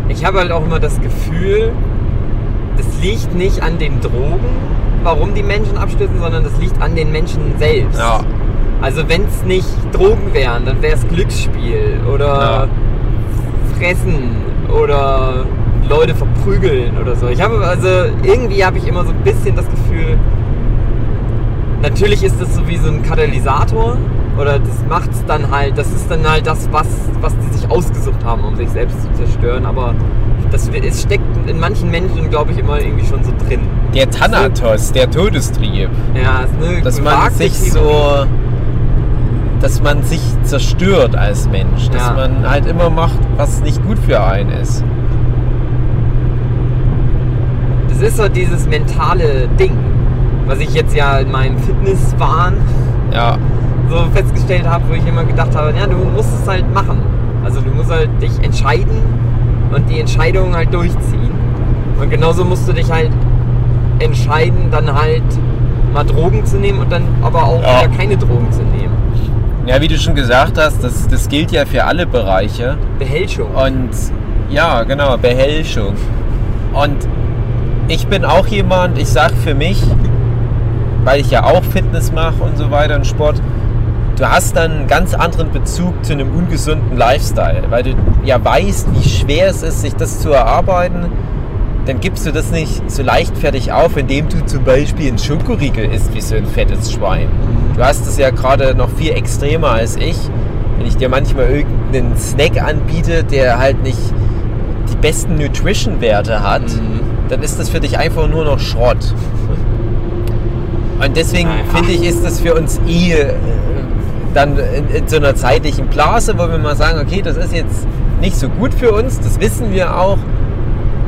Ich habe halt auch immer das Gefühl, das liegt nicht an den Drogen, warum die Menschen abstürzen, sondern das liegt an den Menschen selbst. Ja. Also wenn es nicht Drogen wären, dann wäre es Glücksspiel oder Ja. fressen oder Leute verprügeln oder so. Ich habe also irgendwie habe ich immer so ein bisschen das Gefühl, natürlich ist das so wie so ein Katalysator oder das macht es dann halt, das ist dann halt das, was, was die sich ausgesucht haben, um sich selbst zu zerstören, aber das es steckt in manchen Menschen, glaube ich, immer irgendwie schon so drin. Der Thanatos, der Todestrieb. Ja, ist eine Dass man sich so. Dass man sich zerstört als Mensch. Dass Ja. man halt immer macht, was nicht gut für einen ist. Das ist so dieses mentale Ding, was ich jetzt ja in meinem Fitnesswahn Ja. So festgestellt habe, wo ich immer gedacht habe, ja, du musst es halt machen. Also du musst halt dich entscheiden und die Entscheidung halt durchziehen. Und genauso musst du dich halt entscheiden, dann halt mal Drogen zu nehmen und dann aber auch Ja. wieder keine Drogen zu nehmen. Ja, wie du schon gesagt hast, das, das gilt ja für alle Bereiche. Behelschung. Und ja, genau, Behelschung. Und ich bin auch jemand, ich sag für mich, weil ich ja auch Fitness mache und so weiter und Sport, du hast dann einen ganz anderen Bezug zu einem ungesunden Lifestyle, weil du ja weißt, wie schwer es ist, sich das zu erarbeiten. Dann gibst du das nicht so leichtfertig auf, indem du zum Beispiel einen Schokoriegel isst wie so ein fettes Schwein. Du hast es ja gerade noch viel extremer als ich. Wenn ich dir manchmal irgendeinen Snack anbiete, der halt nicht die besten Nutrition-Werte hat, Mhm. dann ist das für dich einfach nur noch Schrott. Und deswegen finde ich, ist das für uns eh dann in, in so einer zeitlichen Blase, wo wir mal sagen, okay, das ist jetzt nicht so gut für uns, das wissen wir auch,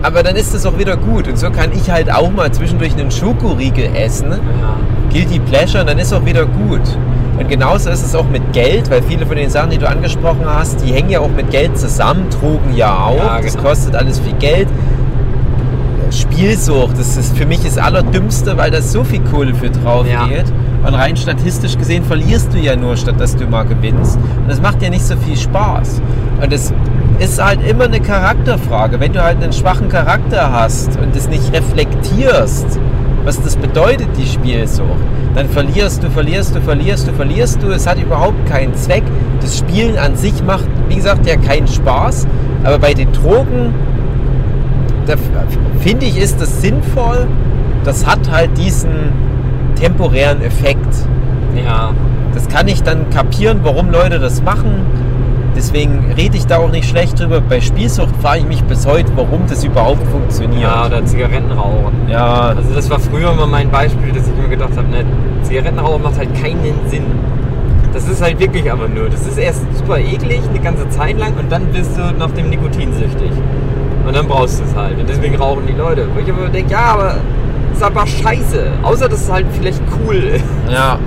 aber dann ist es auch wieder gut. Und so kann ich halt auch mal zwischendurch einen Schokoriegel essen, Ja. Guilty Pleasure, und dann ist auch wieder gut. Und genauso ist es auch mit Geld, weil viele von den Sachen, die du angesprochen hast, die hängen ja auch mit Geld zusammen, Drogen ja auch, Ja, das genau. kostet alles viel Geld. Spielsucht, das ist für mich das Allerdümmste, weil da so viel Kohle für drauf Ja. geht. Und rein statistisch gesehen verlierst du ja nur, statt dass du mal gewinnst. Und das macht ja nicht so viel Spaß. Und es ist halt immer eine Charakterfrage. Wenn du halt einen schwachen Charakter hast und es nicht reflektierst, was das bedeutet, die Spielsucht, dann verlierst du, verlierst du, verlierst du, verlierst du. Es hat überhaupt keinen Zweck. Das Spielen an sich macht, wie gesagt, ja keinen Spaß. Aber bei den Drogen, finde ich, ist das sinnvoll. Das hat halt diesen temporären Effekt. ja. Das kann ich dann kapieren, warum Leute das machen. Deswegen rede ich da auch nicht schlecht drüber. Bei Spielsucht frage ich mich bis heute, warum das überhaupt funktioniert. Ja, oder Zigaretten rauchen. Ja, Also das war früher immer mein Beispiel, dass ich mir gedacht habe, ne, Zigarettenrauchen macht halt keinen Sinn. Das ist halt wirklich aber nur. Das ist erst super eklig eine ganze Zeit lang und dann bist du nach dem Nikotin süchtig. Und dann brauchst du es halt. Und deswegen rauchen die Leute. Wo ich aber denke, ja, aber ist aber scheiße. Außer dass es halt vielleicht cool ist. ja,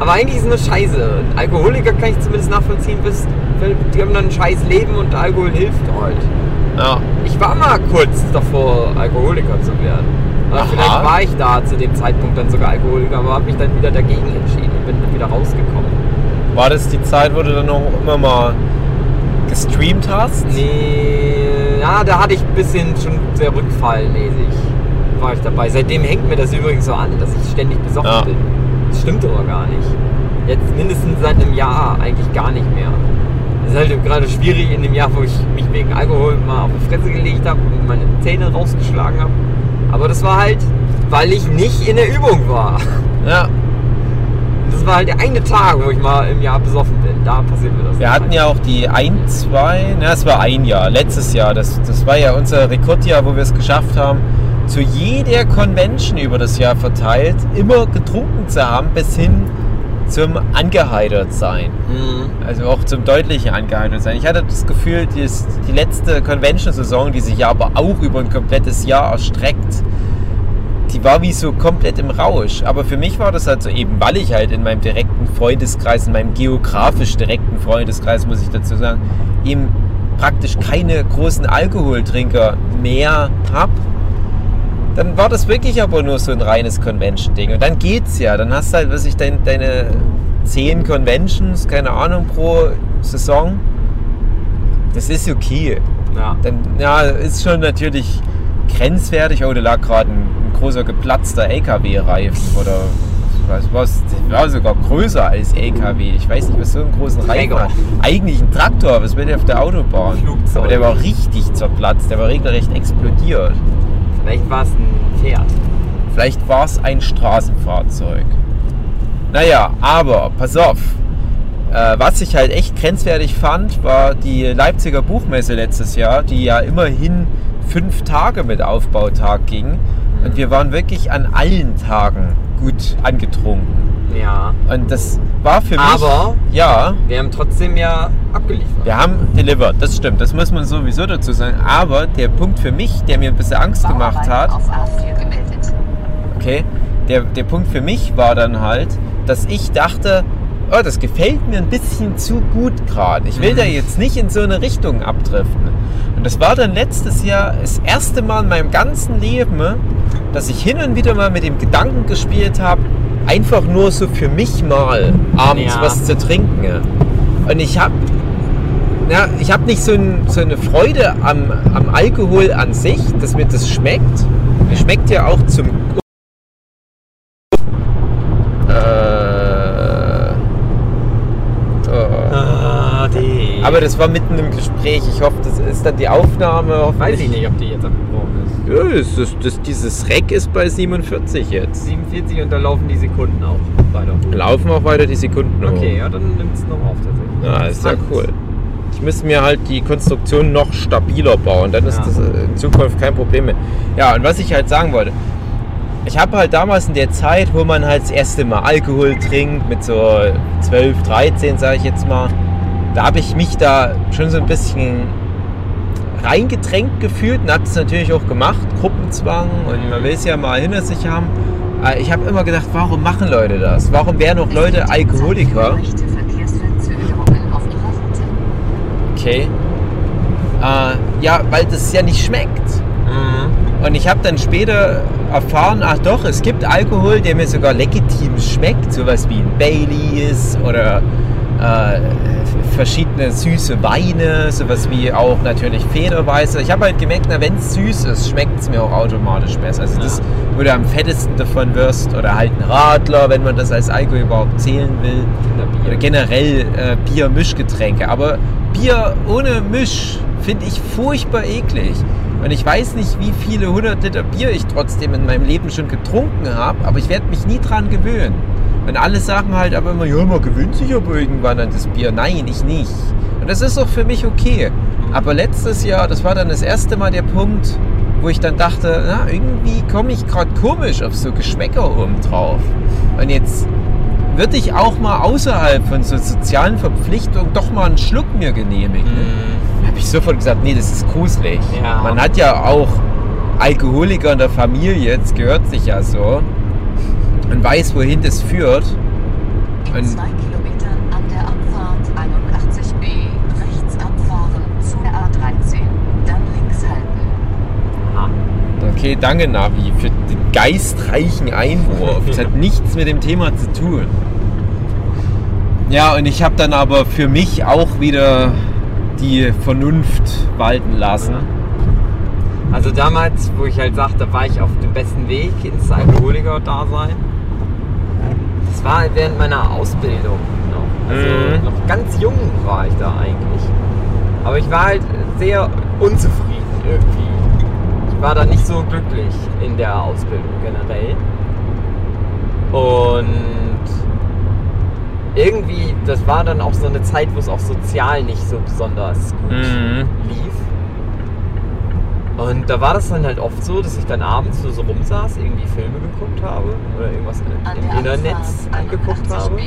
Aber eigentlich ist es nur scheiße. Und Alkoholiker kann ich zumindest nachvollziehen, bis, weil die haben dann ein scheiß Leben und Alkohol hilft halt. ja. Ich war mal kurz davor, Alkoholiker zu werden. Aber Aha. vielleicht war ich da zu dem Zeitpunkt dann sogar Alkoholiker, aber habe mich dann wieder dagegen entschieden und bin dann wieder rausgekommen. War das die Zeit, wo du dann auch immer mal gestreamt hast? Nee, ja, da hatte ich ein bisschen schon sehr rückfallmäßig war ich dabei. Seitdem hängt mir das übrigens so an, dass ich ständig besoffen Ja. bin. Das stimmt aber gar nicht. Jetzt mindestens seit einem Jahr eigentlich gar nicht mehr. Es ist halt gerade schwierig in dem Jahr, wo ich mich wegen Alkohol mal auf die Fresse gelegt habe und meine Zähne rausgeschlagen habe. Aber das war halt, weil ich nicht in der Übung war. Ja. Das war halt der eine Tag, wo ich mal im Jahr besoffen bin. Da passiert mir das. Wir hatten ja auch die ein, zwei, na, es war ein Jahr, letztes Jahr. Das, das war ja unser Rekordjahr, wo wir es geschafft haben, zu jeder Convention über das Jahr verteilt, immer getrunken zu haben, bis hin zum angeheitert sein. Mhm. Also auch zum deutlichen angeheitert sein. Ich hatte das Gefühl, die, die letzte Convention-Saison, die sich ja aber auch über ein komplettes Jahr erstreckt, die war wie so komplett im Rausch. Aber für mich war das halt so eben, weil ich halt in meinem direkten Freundeskreis, in meinem geografisch direkten Freundeskreis, muss ich dazu sagen, eben praktisch keine großen Alkoholtrinker mehr habe. Dann war das wirklich aber nur so ein reines Convention-Ding. Und dann geht's ja. Dann hast du halt, was ich, dein, deine zehn Conventions, keine Ahnung, pro Saison. Das ist okay. Ja. Dann, ja, ist schon natürlich grenzwertig. Oh, da lag gerade ein, ein großer geplatzter LKW-Reifen oder was, was war sogar größer als LKW. Ich weiß nicht, was so einen großen Reifen hat. Eigentlich ein Traktor, was will der auf der Autobahn? Flugzeug. Aber der war richtig zerplatzt, der war regelrecht explodiert. Vielleicht war es ein Pferd. Vielleicht war es ein Straßenfahrzeug. Naja, aber pass auf. Äh, was ich halt echt grenzwertig fand, war die Leipziger Buchmesse letztes Jahr, die ja immerhin fünf Tage mit Aufbautag ging. Und wir waren wirklich an allen Tagen gut angetrunken. Ja. Und das war für mich. Aber- Ja, Wir haben trotzdem ja abgeliefert. wir haben delivered, das stimmt, das muss man sowieso dazu sagen. Aber der Punkt für mich, der mir ein bisschen Angst gemacht hat, Auf A4 gemeldet. okay, der, der Punkt für mich war dann halt, dass ich dachte, oh, das gefällt mir ein bisschen zu gut gerade. Ich will Mhm. da jetzt nicht in so eine Richtung abdriften. Und das war dann letztes Jahr das erste Mal in meinem ganzen Leben, dass ich hin und wieder mal mit dem Gedanken gespielt habe, einfach nur so für mich mal abends Ja. was zu trinken. Und ich habe ja, ich habe nicht so, ein, so eine Freude am, am Alkohol an sich, dass mir das schmeckt. Mir schmeckt ja auch zum. Äh, oh. Ah, die. Aber das war mitten im Gespräch. Ich hoffe, das ist dann die Aufnahme. weiß ich nicht, ob die jetzt abgebrochen ist. Ja, das, das, das, dieses Rack ist bei 47 jetzt. 47 und da laufen die Sekunden auch weiter. Laufen auch weiter die Sekunden. hoch. Okay, ja, dann nimmt es noch auf tatsächlich. Ja, ist ja cool. Ich müsste mir halt die Konstruktion noch stabiler bauen, dann ist Ja. das in Zukunft kein Problem mehr. Ja, und was ich halt sagen wollte, ich habe halt damals in der Zeit, wo man halt das erste Mal Alkohol trinkt, mit so 12, 13, sage ich jetzt mal, da habe ich mich da schon so ein bisschen reingedrängt gefühlt und habe es natürlich auch gemacht, Gruppenzwang und man will es ja mal hinter sich haben. Aber Ich habe immer gedacht, warum machen Leute das? Warum werden auch Leute Alkoholiker? Okay. Äh, ja, weil das ja nicht schmeckt. Mhm. Und ich habe dann später erfahren, ach doch, es gibt Alkohol, der mir sogar legitim schmeckt. Sowas wie ein Baileys oder äh, verschiedene süße Weine, sowas wie auch natürlich Federweiße. Ich habe halt gemerkt, wenn es süß ist, schmeckt es mir auch automatisch besser. Also das, wo du am fettesten davon wirst. Oder halt ein Radler, wenn man das als Alkohol überhaupt zählen will. Oder generell äh, Bier-Mischgetränke. Aber Bier ohne Misch finde ich furchtbar eklig. Und ich weiß nicht, wie viele hundert Liter Bier ich trotzdem in meinem Leben schon getrunken habe, aber ich werde mich nie dran gewöhnen. Und alle sagen halt aber immer, ja, man gewöhnt sich aber irgendwann an das Bier. Nein, ich nicht. Und das ist auch für mich okay. Aber letztes Jahr, das war dann das erste Mal der Punkt, wo ich dann dachte, na, irgendwie komme ich gerade komisch auf so Geschmäcker oben drauf. Und jetzt würde ich auch mal außerhalb von so sozialen Verpflichtungen doch mal einen Schluck mir genehmigen. Mhm. Da habe ich sofort gesagt, nee, das ist gruselig. Ja. Man hat ja auch Alkoholiker in der Familie, das gehört sich ja so. Und weiß, wohin das führt. In Und- zwei Kilometern an der Abfahrt 81b rechts abfahren zur A13, dann links halten. Aha. Okay, danke Navi für den geistreichen Einwurf. Das hat nichts mit dem Thema zu tun. Ja, und ich habe dann aber für mich auch wieder die Vernunft walten lassen. Also damals, wo ich halt sagte, war ich auf dem besten Weg ins Alkoholiker-Dasein. Das war während meiner Ausbildung noch. Also Mhm. noch ganz jung war ich da eigentlich. Aber ich war halt sehr unzufrieden irgendwie. Ich war da nicht so glücklich in der Ausbildung generell. Und irgendwie, das war dann auch so eine Zeit, wo es auch sozial nicht so besonders gut Mhm. lief. Und da war das dann halt oft so, dass ich dann abends nur so rumsaß, irgendwie Filme geguckt habe oder irgendwas An im Internet angeguckt habe. 81b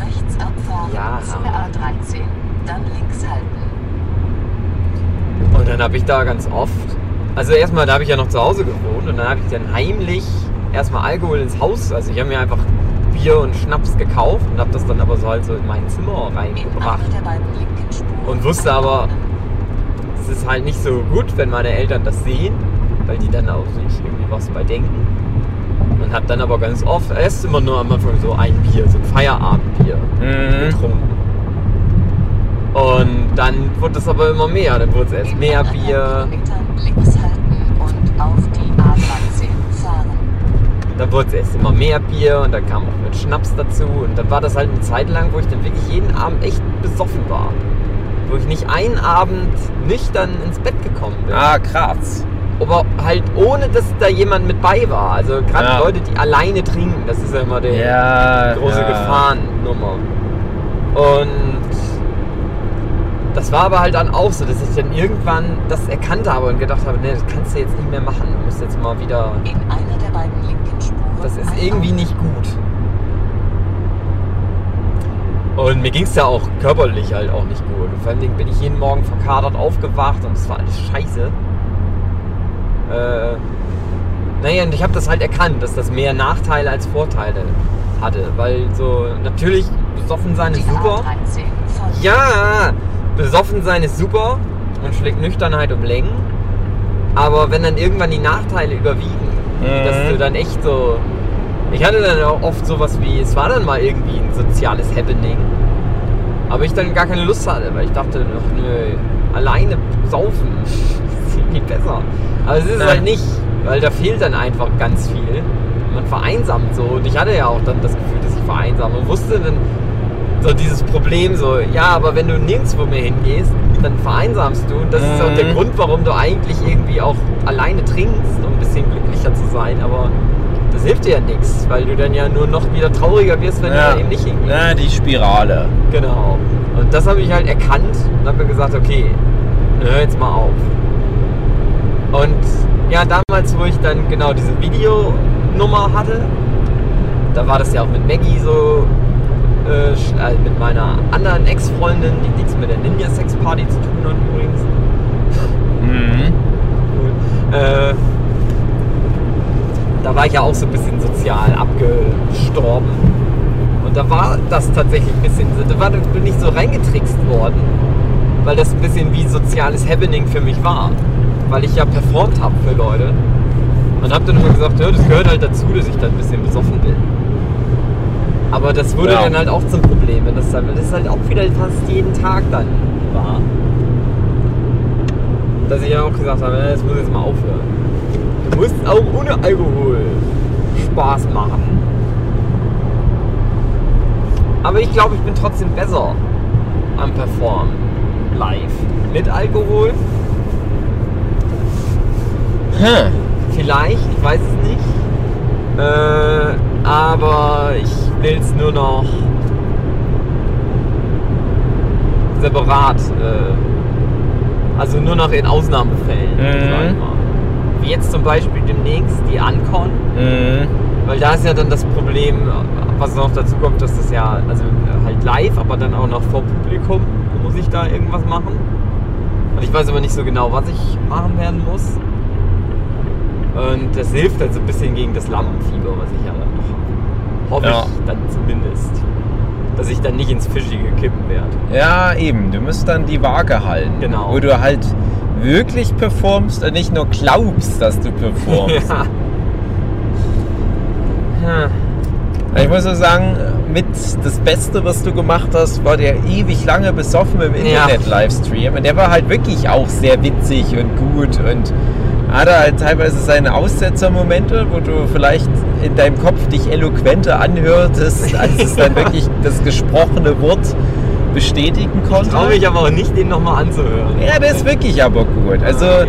rechts abfahren Ja. zur A13, dann links halten. Und dann habe ich da ganz oft, also erstmal, da habe ich ja noch zu Hause gewohnt und dann habe ich dann heimlich erstmal Alkohol ins Haus, also ich habe mir einfach Bier und Schnaps gekauft und habe das dann aber so halt so in mein Zimmer In reingebracht. Und wusste aber, es ist halt nicht so gut, wenn meine Eltern das sehen, weil die dann auch sich irgendwie was bei denken. Und hab dann aber ganz oft, erst immer nur am Anfang so ein Bier, so ein Feierabendbier Mhm. getrunken. Und dann wurde es aber immer mehr, dann wurde es erst In mehr Bier. Links halten und auf die A13 fahren. dann wurde es erst immer mehr Bier und dann kam auch mit Schnaps dazu. Und dann war das halt eine Zeit lang, wo ich dann wirklich jeden Abend echt besoffen war. Wo ich nicht einen Abend nüchtern ins Bett gekommen bin. Ah, krass. Aber halt ohne, dass da jemand mit bei war. Also gerade Ja. Leute, die alleine trinken, das ist ja immer die Ja. große ja. Gefahrennummer. Und das war aber halt dann auch so, dass ich dann irgendwann das erkannt habe und gedacht habe, nee, das kannst du jetzt nicht mehr machen. Du musst jetzt mal wieder. In einer der beiden linken Spuren. Das ist irgendwie nicht gut. Und mir ging es ja auch körperlich halt auch nicht gut. Vor allem bin ich jeden Morgen verkadert aufgewacht und es war alles scheiße. Äh, naja, und ich habe das halt erkannt, dass das mehr Nachteile als Vorteile hatte. Weil so, natürlich, besoffen sein ist super. A13 folgt. Ja, besoffen sein ist super und schlägt Nüchternheit um Längen. Aber wenn dann irgendwann die Nachteile überwiegen, Mhm. dass du dann echt so. Ich hatte dann auch oft sowas wie, es war dann mal irgendwie ein soziales Happening. Aber ich dann gar keine Lust hatte, weil ich dachte, ach nö, alleine saufen ist irgendwie besser. Aber es ist Ja. halt nicht, weil da fehlt dann einfach ganz viel. Man vereinsamt so und ich hatte ja auch dann das Gefühl, dass ich vereinsame und wusste dann so dieses Problem so, ja, aber wenn du nirgendwo mehr hingehst, dann vereinsamst du und das ist auch der Mhm. Grund, warum du eigentlich irgendwie auch alleine trinkst, um ein bisschen glücklicher zu sein, aber das hilft dir ja nichts, weil du dann ja nur noch wieder trauriger wirst, wenn du da eben nicht hingehst. ja, die Spirale. Genau. Und das habe ich halt erkannt und habe mir gesagt, okay, hör jetzt mal auf. Und ja, damals, wo ich dann genau diese Videonummer hatte, da war das ja auch mit Maggie so, äh, mit meiner anderen Ex-Freundin, die nichts mit der Ninja Sex Party da war das tatsächlich ein bisschen, da war, bin ich so reingetrickst worden, weil das ein bisschen wie soziales Happening für mich war. Weil ich ja performt habe für Leute. Und habe dann immer gesagt, ja, das gehört halt dazu, dass ich dann ein bisschen besoffen bin. Aber das wurde Ja. dann halt auch zum Problem, wenn das dann, das halt auch wieder fast jeden Tag dann war. Dass ich ja auch gesagt habe, das muss jetzt mal aufhören. Du musst auch ohne Alkohol Spaß machen. Aber ich glaube, ich bin trotzdem besser am Performen live. Mit Alkohol? Hm. Vielleicht, ich weiß es nicht. Äh, aber ich will es nur noch separat. Äh, also nur noch in Ausnahmefällen. Mhm. Wie jetzt zum Beispiel demnächst die Ancon. Mhm. Weil da ist ja dann das Problem, was noch dazu kommt, dass das ja, also halt live, aber dann auch noch vor Publikum muss ich da irgendwas machen. Und ich weiß aber nicht so genau, was ich machen werden muss. Und das hilft halt so ein bisschen gegen das Lampenfieber, was ich ja dann noch habe. Hoffe Ja. ich dann zumindest. Dass ich dann nicht ins Fischige kippen werde. Ja, eben. Du musst dann die Waage halten. Genau. Wo du halt wirklich performst und nicht nur glaubst, dass du performst. Ja. Hm. Ich muss so sagen, mit das Beste, was du gemacht hast, war der ewig lange besoffen im. Internet-Livestream. Und der war halt wirklich auch sehr witzig und gut und hatte halt teilweise seine Aussetzermomente, wo du vielleicht in deinem Kopf dich eloquenter anhörtest, als es dann wirklich das gesprochene Wort bestätigen konnte. Traue mich aber auch nicht, den nochmal anzuhören. Ja, der ist wirklich aber gut. Also Okay.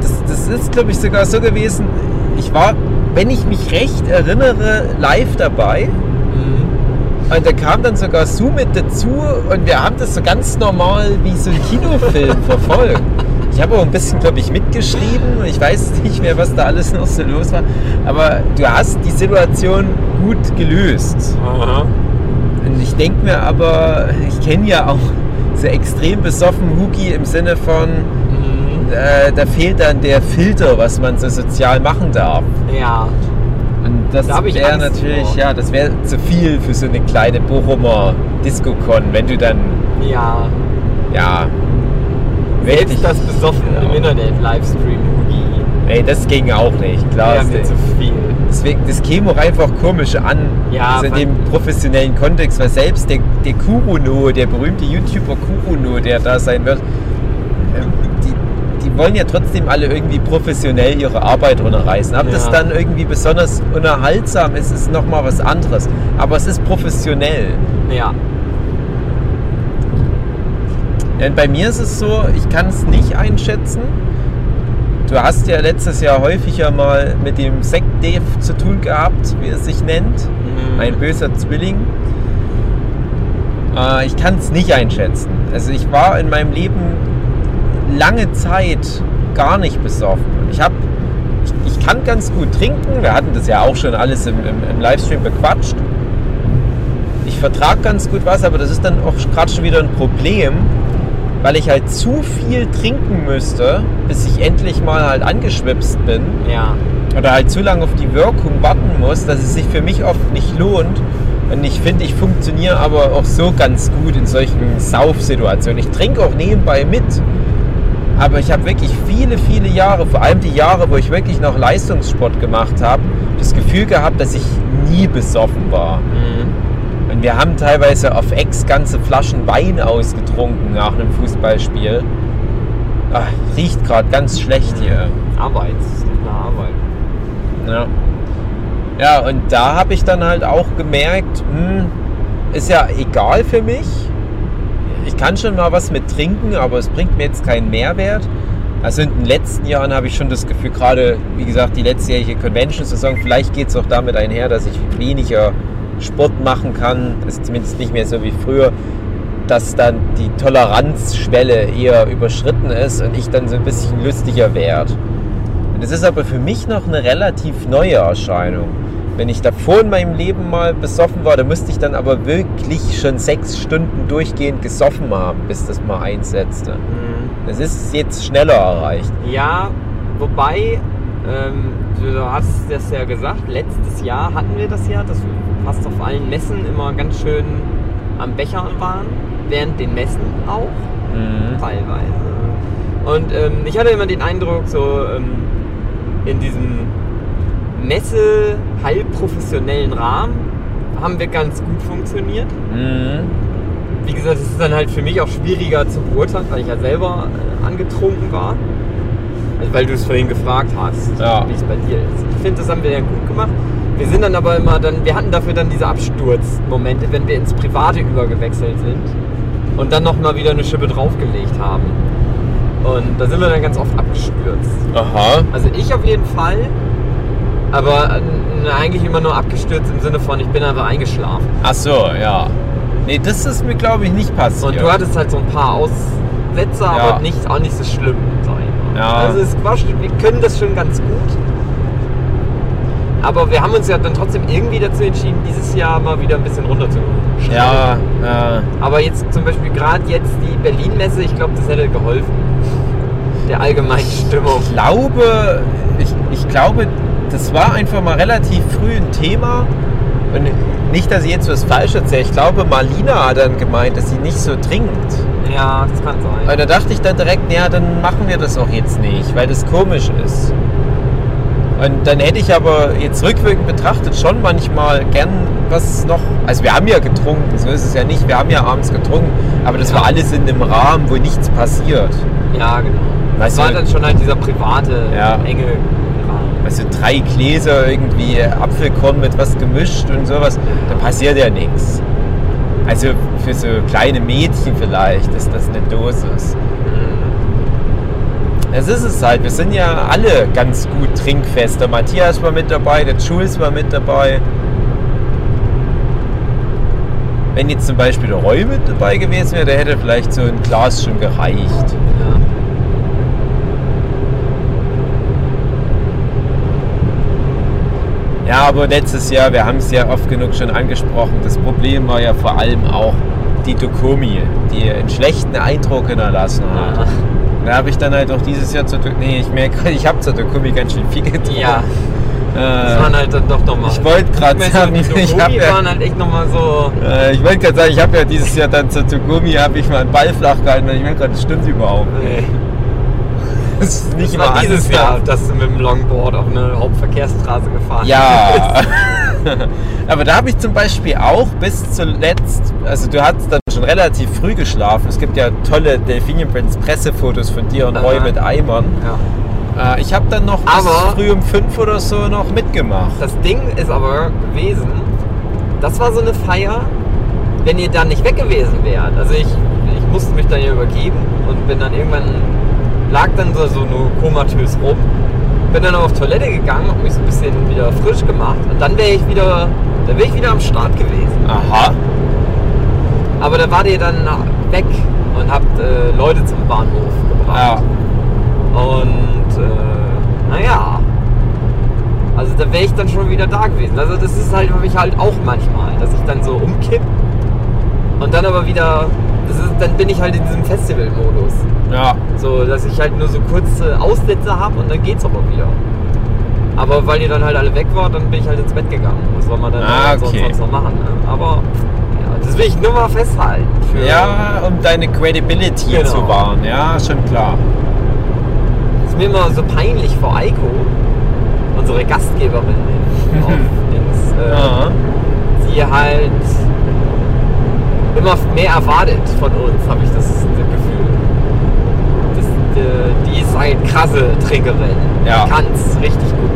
das, das ist, glaube ich, sogar so gewesen. Ich war, wenn ich mich recht erinnere, live dabei. Mhm. Und da kam dann sogar Sue mit dazu und wir haben das so ganz normal wie so ein Kinofilm verfolgt. Ich habe auch ein bisschen, glaube ich, mitgeschrieben. Ich weiß nicht mehr, was da alles noch so los war. Aber du hast die Situation gut gelöst. Aha. Und ich denke mir aber, ich kenne ja auch so extrem besoffen Hugi im Sinne von. Äh, da fehlt dann der Filter, was man so sozial machen darf. Ja. Und das Da ich wäre natürlich, vor. ja, das wäre zu viel für so eine kleine Bochumer Disco-Con, wenn du dann, Ja. ja, Selbst richtig, das besoffen Genau. im Internet Livestream Hugi. ey, das ging auch nicht, klar. Mir das- zu viel. Deswegen, das käme auch einfach komisch an, Ja, so in dem professionellen Kontext, weil selbst der, der Kuruno, der berühmte YouTuber Kuruno, der da sein wird, ähm, die, wollen ja trotzdem alle irgendwie professionell ihre Arbeit runterreißen. Ob das Ja. dann irgendwie besonders unterhaltsam ist, ist nochmal was anderes. Aber es ist professionell. Ja. Denn bei mir ist es so, ich kann es nicht einschätzen. Du hast ja letztes Jahr häufiger mal mit dem Sekt Dave zu tun gehabt, wie es sich nennt. Mhm. Ein böser Zwilling. Äh, ich kann es nicht einschätzen. Also ich war in meinem Leben lange Zeit gar nicht besoffen. Ich habe, ich, ich kann ganz gut trinken. Wir hatten das ja auch schon alles im, im, im Livestream bequatscht. Ich vertrage ganz gut was, aber das ist dann auch gerade schon wieder ein Problem, weil ich halt zu viel trinken müsste, bis ich endlich mal halt angeschwipst bin Ja. oder halt zu lange auf die Wirkung warten muss, dass es sich für mich oft nicht lohnt. Und ich finde, ich funktioniere aber auch so ganz gut in solchen Saufsituationen. Ich trinke auch nebenbei mit. Aber ich habe wirklich viele, viele Jahre, vor allem die Jahre, wo ich wirklich noch Leistungssport gemacht habe, das Gefühl gehabt, dass ich nie besoffen war. Mhm. Und wir haben teilweise auf Ex ganze Flaschen Wein ausgetrunken nach einem Fußballspiel. Ach, riecht gerade ganz schlecht hier. Arbeit. Das ist eine Arbeit. Ja. Ja, und da habe ich dann halt auch gemerkt, hm, ist ja egal für mich. Ich kann schon mal was mit trinken, aber es bringt mir jetzt keinen Mehrwert. Also in den letzten Jahren habe ich schon das Gefühl, gerade wie gesagt, die letztjährige Convention-Saison, vielleicht geht es auch damit einher, dass ich weniger Sport machen kann, ist zumindest nicht mehr so wie früher, dass dann die Toleranzschwelle eher überschritten ist und ich dann so ein bisschen lustiger werde. Das ist aber für mich noch eine relativ neue Erscheinung. Wenn ich davor in meinem Leben mal besoffen war, da müsste ich dann aber wirklich schon sechs Stunden durchgehend gesoffen haben, bis das mal einsetzte. Mhm. Das ist jetzt schneller erreicht. Ja, wobei, ähm, du hast das ja gesagt, letztes Jahr hatten wir das ja, dass wir fast auf allen Messen immer ganz schön am Bechern waren, während den Messen auch, Mhm. teilweise. Und ähm, ich hatte immer den Eindruck, so ähm, in diesem Messe halbprofessionellen Rahmen haben wir ganz gut funktioniert. Mhm. Wie gesagt, es ist dann halt für mich auch schwieriger zu beurteilen, weil ich ja selber äh, angetrunken war. Also weil du es vorhin gefragt hast, Ja. wie es bei dir ist. Ich finde, das haben wir ja gut gemacht. Wir sind dann aber immer dann, wir hatten dafür dann diese Absturzmomente, wenn wir ins Private übergewechselt sind und dann nochmal wieder eine Schippe draufgelegt haben. Und da sind wir dann ganz oft abgestürzt. Aha. Also ich auf jeden Fall, aber äh, eigentlich immer nur abgestürzt im Sinne von, ich bin einfach eingeschlafen. Ach so, ja. Nee, das ist mir glaube ich nicht passiert. Und du hattest halt so ein paar Aussätze, Ja. aber nicht, auch nicht so schlimm, sag ich mal. Ja. Also es war schon, wir können das schon ganz gut. Aber wir haben uns ja dann trotzdem irgendwie dazu entschieden, dieses Jahr mal wieder ein bisschen runter zu ja, ja. Aber jetzt zum Beispiel gerade jetzt die Berlin-Messe, ich glaube, das hätte geholfen. Der allgemeinen Stimmung. Ich glaube, ich, ich glaube, das war einfach mal relativ früh ein Thema. Und nicht, dass ich jetzt was falsch erzähle. Ich glaube, Marlina hat dann gemeint, dass sie nicht so trinkt. Ja, das kann sein. Und da dachte ich dann direkt, ja, dann machen wir das auch jetzt nicht, weil das komisch ist. Und dann hätte ich aber jetzt rückwirkend betrachtet schon manchmal gern was noch. Also wir haben ja getrunken, so ist es ja nicht. Wir haben ja abends getrunken, aber das Ja. war alles in einem Rahmen, wo nichts passiert. Ja, genau. Das Weißt war du- dann schon halt dieser private, Ja. enge Also drei Gläser irgendwie Apfelkorn mit was gemischt und sowas, da passiert ja nichts. Also für so kleine Mädchen vielleicht ist das eine Dosis. Das ist es halt. Wir sind ja alle ganz gut trinkfest. Der Matthias war mit dabei, der Jules war mit dabei. Wenn jetzt zum Beispiel der Roy mit dabei gewesen wäre, der hätte vielleicht so ein Glas schon gereicht. Ja. Aber letztes Jahr, wir haben es ja oft genug schon angesprochen, das Problem war ja vor allem auch die Dokomi, die einen schlechten Eindruck hinterlassen hat. Ja. Da habe ich dann halt auch dieses Jahr zur Dokomi, nee, ich merke ich habe zur Dokomi ganz schön viel getrunken. Ja, das Äh, waren halt dann doch nochmal. ich wollte gerade sagen, ich habe ja, waren halt echt nochmal so. äh, ich wollte gerade sagen, ich habe ja dieses Jahr dann zur Dokomi, habe ich mal einen Ball flach gehalten, weil ich merke gerade, das stimmt überhaupt nicht. Nee. Das ist nicht war dieses. Jahr, dass du mit dem Longboard auf eine Hauptverkehrsstraße gefahren Ja. Aber da habe ich zum Beispiel auch bis zuletzt, also du hattest dann schon relativ früh geschlafen. Es gibt ja tolle Delphinium Prince Pressefotos von dir und Roy mit Eimern. Ja. Äh, ich habe dann noch bis Aber- früh um fünf oder so noch mitgemacht. Das Ding ist aber gewesen, das war so eine Feier, wenn ihr dann nicht weg gewesen wärt. Also ich, ich musste mich dann ja übergeben und bin dann irgendwann, lag dann so, so nur komatös rum. Bin dann auf Toilette gegangen, hab mich so ein bisschen wieder frisch gemacht und dann wäre ich wieder, da wäre ich wieder am Start gewesen. Aha. Aber da wart ihr dann weg und habt äh, Leute zum Bahnhof gebracht. Ja. Und äh, naja, also da wäre ich dann schon wieder da gewesen. Also das ist halt, habe ich halt auch manchmal, dass ich dann so umkipp und dann aber wieder, ist, dann bin ich halt in diesem Festival-Modus. Ja. So, dass ich halt nur so kurze Aussätze habe und dann geht's aber wieder. Aber weil ihr dann halt alle weg wart, dann bin ich halt ins Bett gegangen. Was soll man dann Ah, sonst- okay. sonst noch machen? Ne? Aber ja, das will ich nur mal festhalten. Für, Ja, um deine Credibility Genau. zu wahren. Ja, schon klar. ist mir immer so peinlich vor Eiko, unsere Gastgeberin auf Dings, äh, Ja. die halt immer mehr erwartet von uns, habe ich das Gefühl. Das, äh, die ist halt krasse Trinkerin. Ja. Die kann's richtig gut.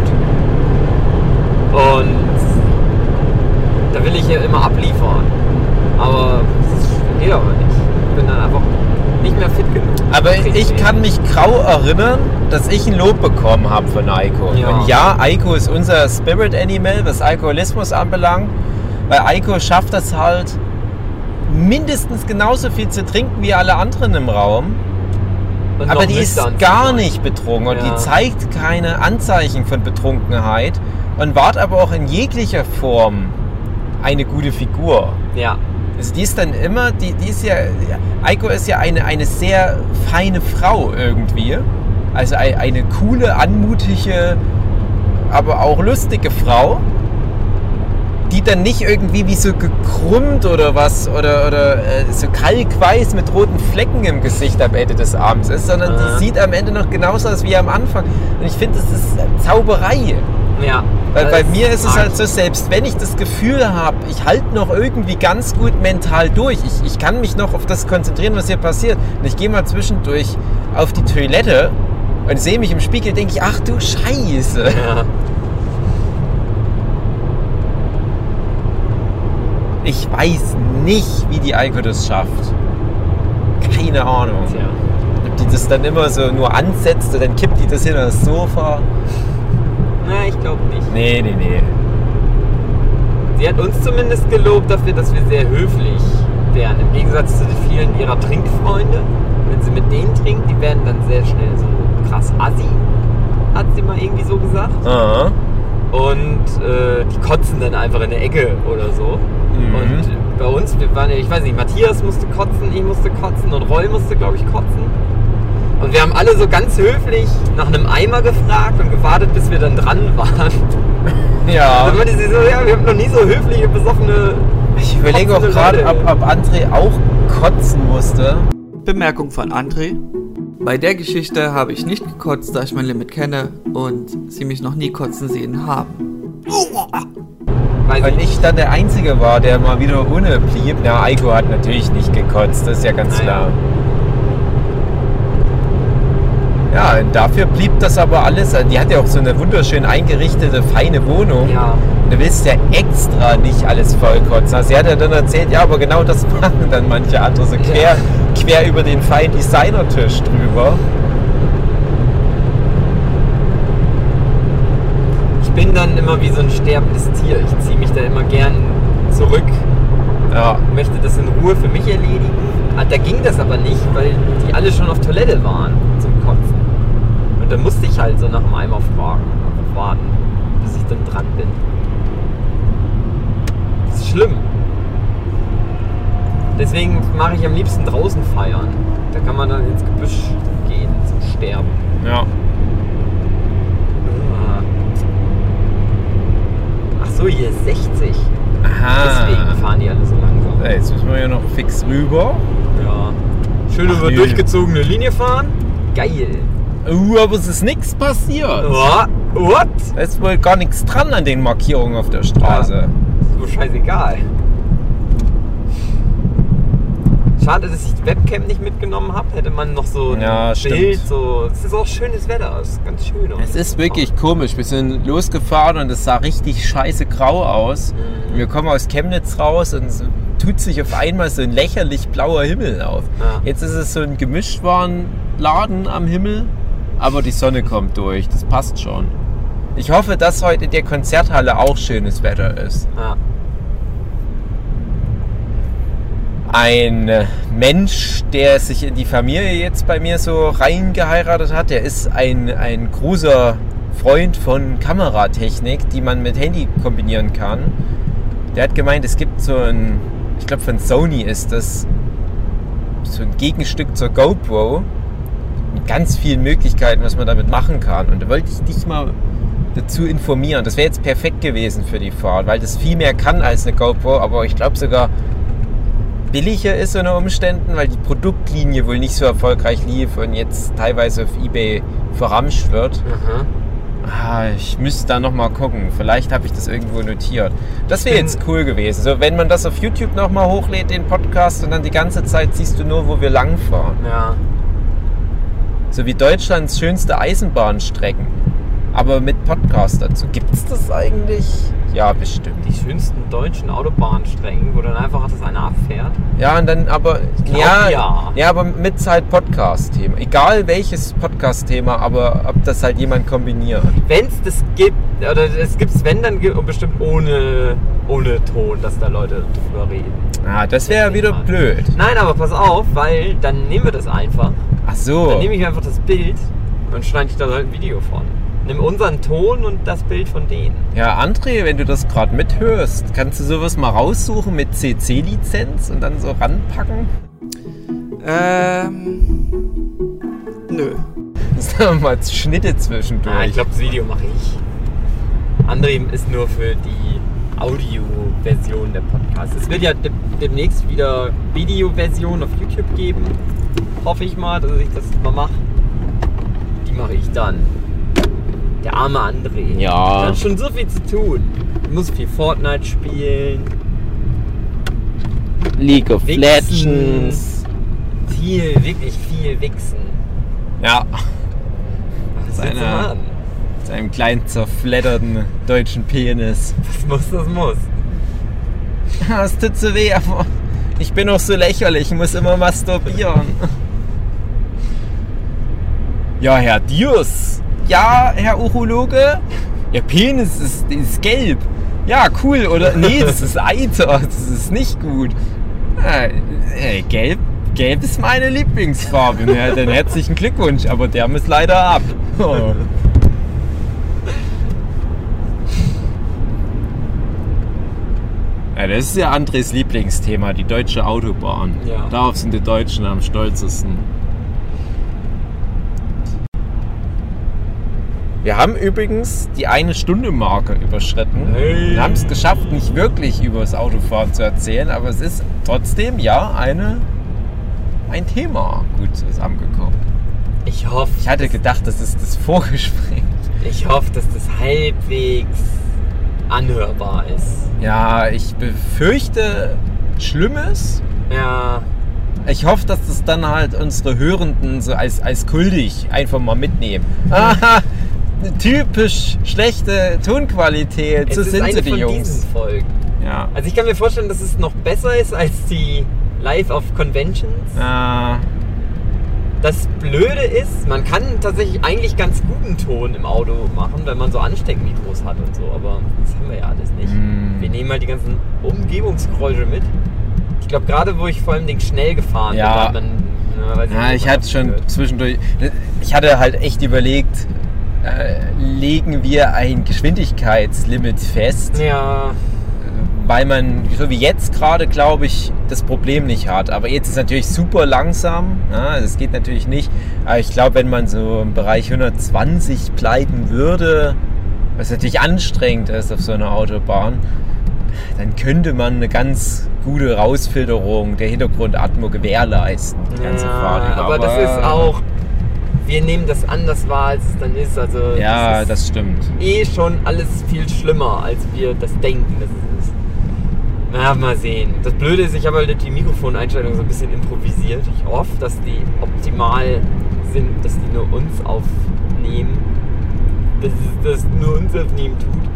Und da will ich ihr immer abliefern. Aber das geht aber nicht. Ich bin dann einfach nicht mehr fit genug. Aber ich kann mich grau erinnern, dass ich ein Lob bekommen habe von Eiko. Ja. Und ja, Eiko ist unser Spirit Animal, was Alkoholismus anbelangt. Weil Eiko schafft das halt, mindestens genauso viel zu trinken wie alle anderen im Raum. Und Aber die ist gar nicht betrunken und Ja. die zeigt keine Anzeichen von Betrunkenheit und wahrt aber auch in jeglicher Form eine gute Figur. Ja. Also die ist dann immer, die, die ist ja, Eiko ist ja eine, eine sehr feine Frau irgendwie. Also ei- eine coole, anmutige, aber auch lustige Frau, die dann nicht irgendwie wie so gekrümmt oder was oder, oder äh, so kalkweiß mit roten Flecken im Gesicht am Ende des Abends ist, sondern Aha. die sieht am Ende noch genauso aus wie am Anfang. Und ich finde, das ist Zauberei. Ja. Weil bei mir ist es halt so, selbst wenn ich das Gefühl habe, ich halte noch irgendwie ganz gut mental durch, ich, ich kann mich noch auf das konzentrieren, was hier passiert. Und ich gehe mal zwischendurch auf die Toilette und sehe mich im Spiegel, denke ich, ach du Scheiße. Ja. Ich weiß nicht, wie die Eiko das schafft. Keine Ahnung. Tja. Ob die das dann immer so nur ansetzt und dann kippt die das hin aufs Sofa. Na, ich glaube nicht. Nee, nee, nee. Sie hat uns zumindest gelobt dafür, dass wir sehr höflich wären. Im Gegensatz zu den vielen ihrer Trinkfreunde. Wenn sie mit denen trinkt, die werden dann sehr schnell so krass assi, hat sie mal irgendwie so gesagt. Aha. Und äh, die kotzen dann einfach in der Ecke oder so. Mhm. Und bei uns, wir waren ja, ich weiß nicht, Matthias musste kotzen, ich musste kotzen und Roy musste, glaube ich, kotzen. Und wir haben alle so ganz höflich nach einem Eimer gefragt und gewartet, bis wir dann dran waren. Ja. Dann meinte sie so, ja, wir haben noch nie so höfliche, besoffene. Ich überlege auch gerade, ob, ob André auch kotzen musste. Bemerkung von André. Bei der Geschichte habe ich nicht gekotzt, da ich mein Limit kenne und sie mich noch nie kotzen sehen haben. Weiß Weil ich dann der Einzige war, der mal wieder ohne blieb. Na, Eiko hat natürlich nicht gekotzt, das ist ja ganz klar. Ja, und dafür blieb das aber alles. Die hat ja auch so eine wunderschön eingerichtete, feine Wohnung. Ja. Und du willst ja extra nicht alles vollkotzen. Also sie hat ja dann erzählt, ja, aber genau das machen dann manche andere so quer, quer über den feinen Designertisch drüber. Bin dann immer wie so ein sterbendes Tier. Ich ziehe mich da immer gern zurück, Ja. möchte das in Ruhe für mich erledigen. Ah, Da ging das aber nicht, weil die alle schon auf Toilette waren zum Kotzen. Und dann musste ich halt so nach dem Eimer fragen, einfach warten, bis ich dann dran bin. Das ist schlimm. Deswegen mache ich am liebsten draußen feiern. Da kann man dann ins Gebüsch gehen zum Sterben. Ja. Ah. Ach so, hier ist 60. Aha. Deswegen fahren die alle so langsam. Ja, jetzt müssen wir ja noch fix rüber. Ja. Schön über durchgezogene Linie fahren. Geil. Uh, aber es ist nichts passiert. What? What? Da ist wohl gar nichts dran an den Markierungen auf der Straße. Ist so scheißegal. Schade, dass ich die Webcam nicht mitgenommen habe. Hätte man noch so ein Ja, Bild. stimmt. So, es ist auch schönes Wetter. Es ist ganz schön. Es ist wirklich komisch. Wir sind losgefahren und es sah richtig scheiße grau aus. Mhm. Wir kommen aus Chemnitz raus und es tut sich auf einmal so ein lächerlich blauer Himmel auf. Ja. Jetzt ist es so ein Gemischtwarenladen am Himmel, aber die Sonne kommt durch. Das passt schon. Ich hoffe, dass heute in der Konzerthalle auch schönes Wetter ist. Ja. Ein äh, Mensch, der sich in die Familie jetzt bei mir so reingeheiratet hat, der ist ein, ein großer Freund von Kameratechnik, die man mit Handy kombinieren kann. Der hat gemeint, es gibt so ein, ich glaube von Sony ist das, so ein Gegenstück zur GoPro mit ganz vielen Möglichkeiten, was man damit machen kann. Und da wollte ich dich mal dazu informieren. Das wäre jetzt perfekt gewesen für die Fahrt, weil das viel mehr kann als eine GoPro, aber ich glaube sogar billiger ist unter Umständen, weil die Produktlinie wohl nicht so erfolgreich lief und jetzt teilweise auf Ebay verramscht wird. Mhm. Ah, ich müsste da nochmal gucken. Vielleicht habe ich das irgendwo notiert. Das wäre jetzt cool gewesen. So, wenn man das auf YouTube nochmal hochlädt, den Podcast, und dann die ganze Zeit siehst du nur, wo wir langfahren. Ja. So wie Deutschlands schönste Eisenbahnstrecken. Aber mit Podcast dazu. Gibt es das eigentlich? Ja, bestimmt. Die schönsten deutschen Autobahnstrecken, wo dann einfach das eine abfährt. Ja, und dann aber. glaub, ja, ja. ja, aber mit halt Podcast-Thema. Egal welches Podcast-Thema, aber ob das halt jemand kombiniert. Wenn es das gibt, oder es gibt es, wenn, dann gibt bestimmt ohne, ohne Ton, dass da Leute drüber reden. Ah, das wäre wieder blöd. Nein, aber pass auf, weil dann nehmen wir das einfach. Ach so. Dann nehme ich einfach das Bild und schneide ich da halt ein Video von. Nimm unseren Ton und das Bild von denen. Ja, André, wenn du das gerade mithörst, kannst du sowas mal raussuchen mit CC-Lizenz und dann so ranpacken? Ähm. Nö. Sagen wir mal Schnitte zwischendurch. Ah, ich glaube, das Video mache ich. André ist nur für die Audio-Version der Podcasts. Es wird ja de demnächst wieder Video-Version auf YouTube geben. Hoffe ich mal, dass ich das mal mache. Die mache ich dann. Der arme André. Ja. Der hat schon so viel zu tun. Er muss viel Fortnite spielen. League of Wichsen. Legends. Viel, wirklich viel wichsen. Ja, Was Seine- machen? seinem kleinen zerfledderten deutschen Penis. Das muss, das muss. Es tut so weh, aber ich bin auch so lächerlich, ich muss immer masturbieren. Ja, Herr Dios. Ja, Herr Urologe. Ihr Penis ist, ist gelb. Ja, cool, oder? Nee, das ist Eiter. Das ist nicht gut. Äh, äh, gelb, gelb ist meine Lieblingsfarbe. Ja, dann herzlichen Glückwunsch, aber der muss leider ab. Oh. Ja, das ist ja Andres Lieblingsthema, die deutsche Autobahn. Ja. Darauf sind die Deutschen am stolzesten. Wir haben übrigens die eine Stunde Marke überschritten. Hey. Wir haben es geschafft, nicht wirklich über das Autofahren zu erzählen, aber es ist trotzdem ja eine, ein Thema gut zusammengekommen. Ich hoffe, Ich hatte gedacht, das ist das Vorgespräch. ich hoffe, dass das halbwegs anhörbar ist. Ja, ich befürchte Schlimmes. Ja, Ich hoffe, dass das dann halt unsere Hörenden so als, als kultig einfach mal mitnehmen. Aha, eine typisch schlechte Tonqualität. es so ist sind sie, die Jungs. Ja. Also ich kann mir vorstellen, dass es noch besser ist als die Live auf Conventions. Äh, Das Blöde ist, man kann tatsächlich eigentlich ganz guten Ton im Auto machen, wenn man so Ansteckmikros hat und so, aber das haben wir ja alles nicht. Mm. Wir nehmen halt die ganzen Umgebungsgeräusche mit. Ich glaube, gerade wo ich vor allem Ding schnell gefahren Ja. bin, da hat man. Ja, ja, ich hatte schon gehört. zwischendurch. Ich hatte halt echt überlegt, legen wir ein Geschwindigkeitslimit fest. Ja, weil man, so wie jetzt gerade, glaube ich, das Problem nicht hat. Aber jetzt ist es natürlich super langsam. Ja, das geht natürlich nicht. Aber ich glaube, wenn man so im Bereich 120 bleiben würde, was natürlich anstrengend ist auf so einer Autobahn, dann könnte man eine ganz gute Rausfilterung der Hintergrundatmo gewährleisten. Die ganze ja Fahrt über. aber das ist auch wir nehmen das anders wahr, als es dann ist. Also ja, das, das stimmt. Eh schon alles viel schlimmer, als wir das denken, dass es ist. Na, mal sehen. Das Blöde ist, ich habe halt die Mikrofoneinstellung so ein bisschen improvisiert. Ich hoffe, dass die optimal sind, dass die nur uns aufnehmen. Dass das nur uns aufnehmen tut.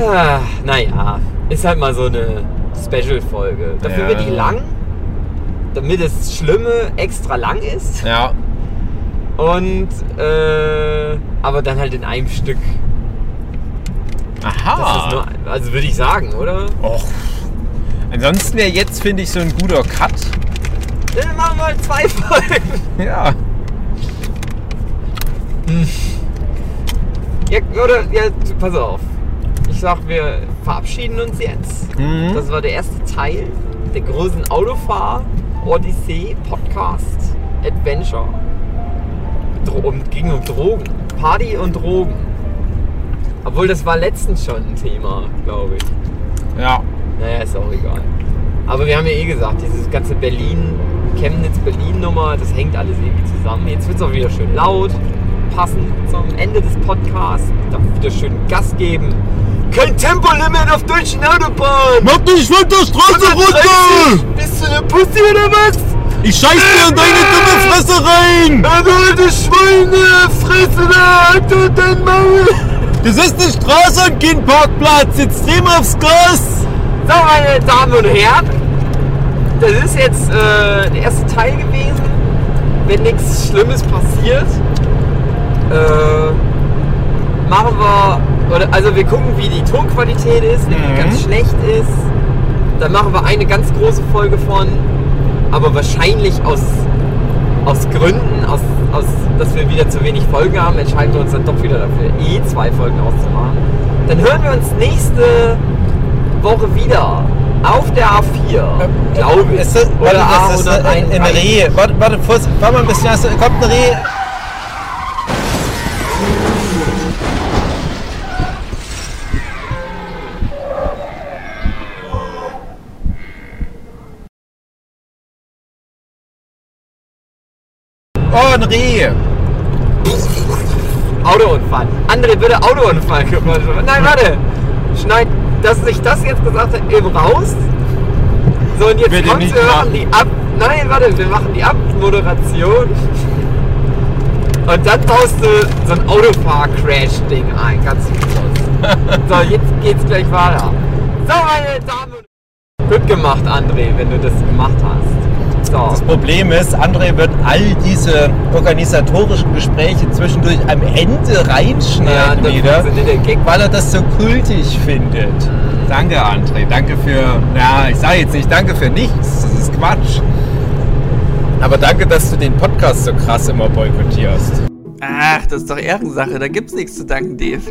Ah, naja, ist halt mal so eine Special-Folge. Dafür ja. wird die lang damit das Schlimme extra lang ist. Ja. Und, äh, aber dann halt in einem Stück. Aha. nur, also würde ich sagen, oder? Och. Ansonsten wäre jetzt, finde ich, so ein guter Cut. Dann machen wir halt zwei Folgen. Ja. Ja, oder, ja, pass auf. Ich sag, wir verabschieden uns jetzt. Mhm. Das war der erste Teil der großen Autofahr Odyssee Podcast Adventure. Dro um, ging um Drogen. Party und Drogen. Obwohl das war letztens schon ein Thema, glaube ich. Ja. Naja, ist auch egal. Aber wir haben ja eh gesagt, dieses ganze Berlin, Chemnitz-Berlin-Nummer, das hängt alles irgendwie zusammen. Jetzt wird es auch wieder schön laut, passend zum Ende des Podcasts. Darf wieder schön Gas geben. Kein Tempolimit auf deutschen Autobahnen! Mach dich von der Straße 130! Bist du eine Pussy oder was? Ich scheiß dir in deine dumme Fresse rein! Also alte Schweine, fresse da, halt du dein Maul! Das ist eine Straße und kein Parkplatz. Jetzt dreh mal aufs Gas. So, meine Damen und Herren, das ist jetzt äh, der erste Teil gewesen. Wenn nichts Schlimmes passiert, äh, machen wir, oder, also wir gucken, wie die Tonqualität ist, wenn die Mhm. ganz schlecht ist. Dann machen wir eine ganz große Folge von, aber wahrscheinlich aus, aus Gründen, aus, aus, dass wir wieder zu wenig Folgen haben, entscheiden wir uns dann doch wieder dafür, eh zwei Folgen auszumachen. Dann hören wir uns nächste Woche wieder auf der A4, glaube ich. Ist das, warte, das ist ein, ein Reh. Warte, warte, warte mal ein bisschen. Kommt ein Reh. Oh, ein Reh. Autounfall. André, bitte Autounfall. Nein, warte. Schneid, dass ich das jetzt gesagt habe, eben raus. So, und jetzt Bitte kommt, nicht wir machen die Ab... Nein, warte, wir machen die Abmoderation. Und dann baust du so ein Autofahr-Crash-Ding ein, ganz Schluss. So, jetzt geht's gleich weiter. So, meine Damen und Gut gemacht, André, wenn du das gemacht hast. So. Das Problem ist, André wird all diese organisatorischen Gespräche zwischendurch am Ende Ja, reinschneiden das wieder, weil er das so kultig findet. Danke, André. Danke für, ja, ich sage jetzt nicht danke für nichts, das ist Quatsch. Aber danke, dass du den Podcast so krass immer boykottierst. Ach, das ist doch Ehrensache, da gibt's nichts zu danken, Dave.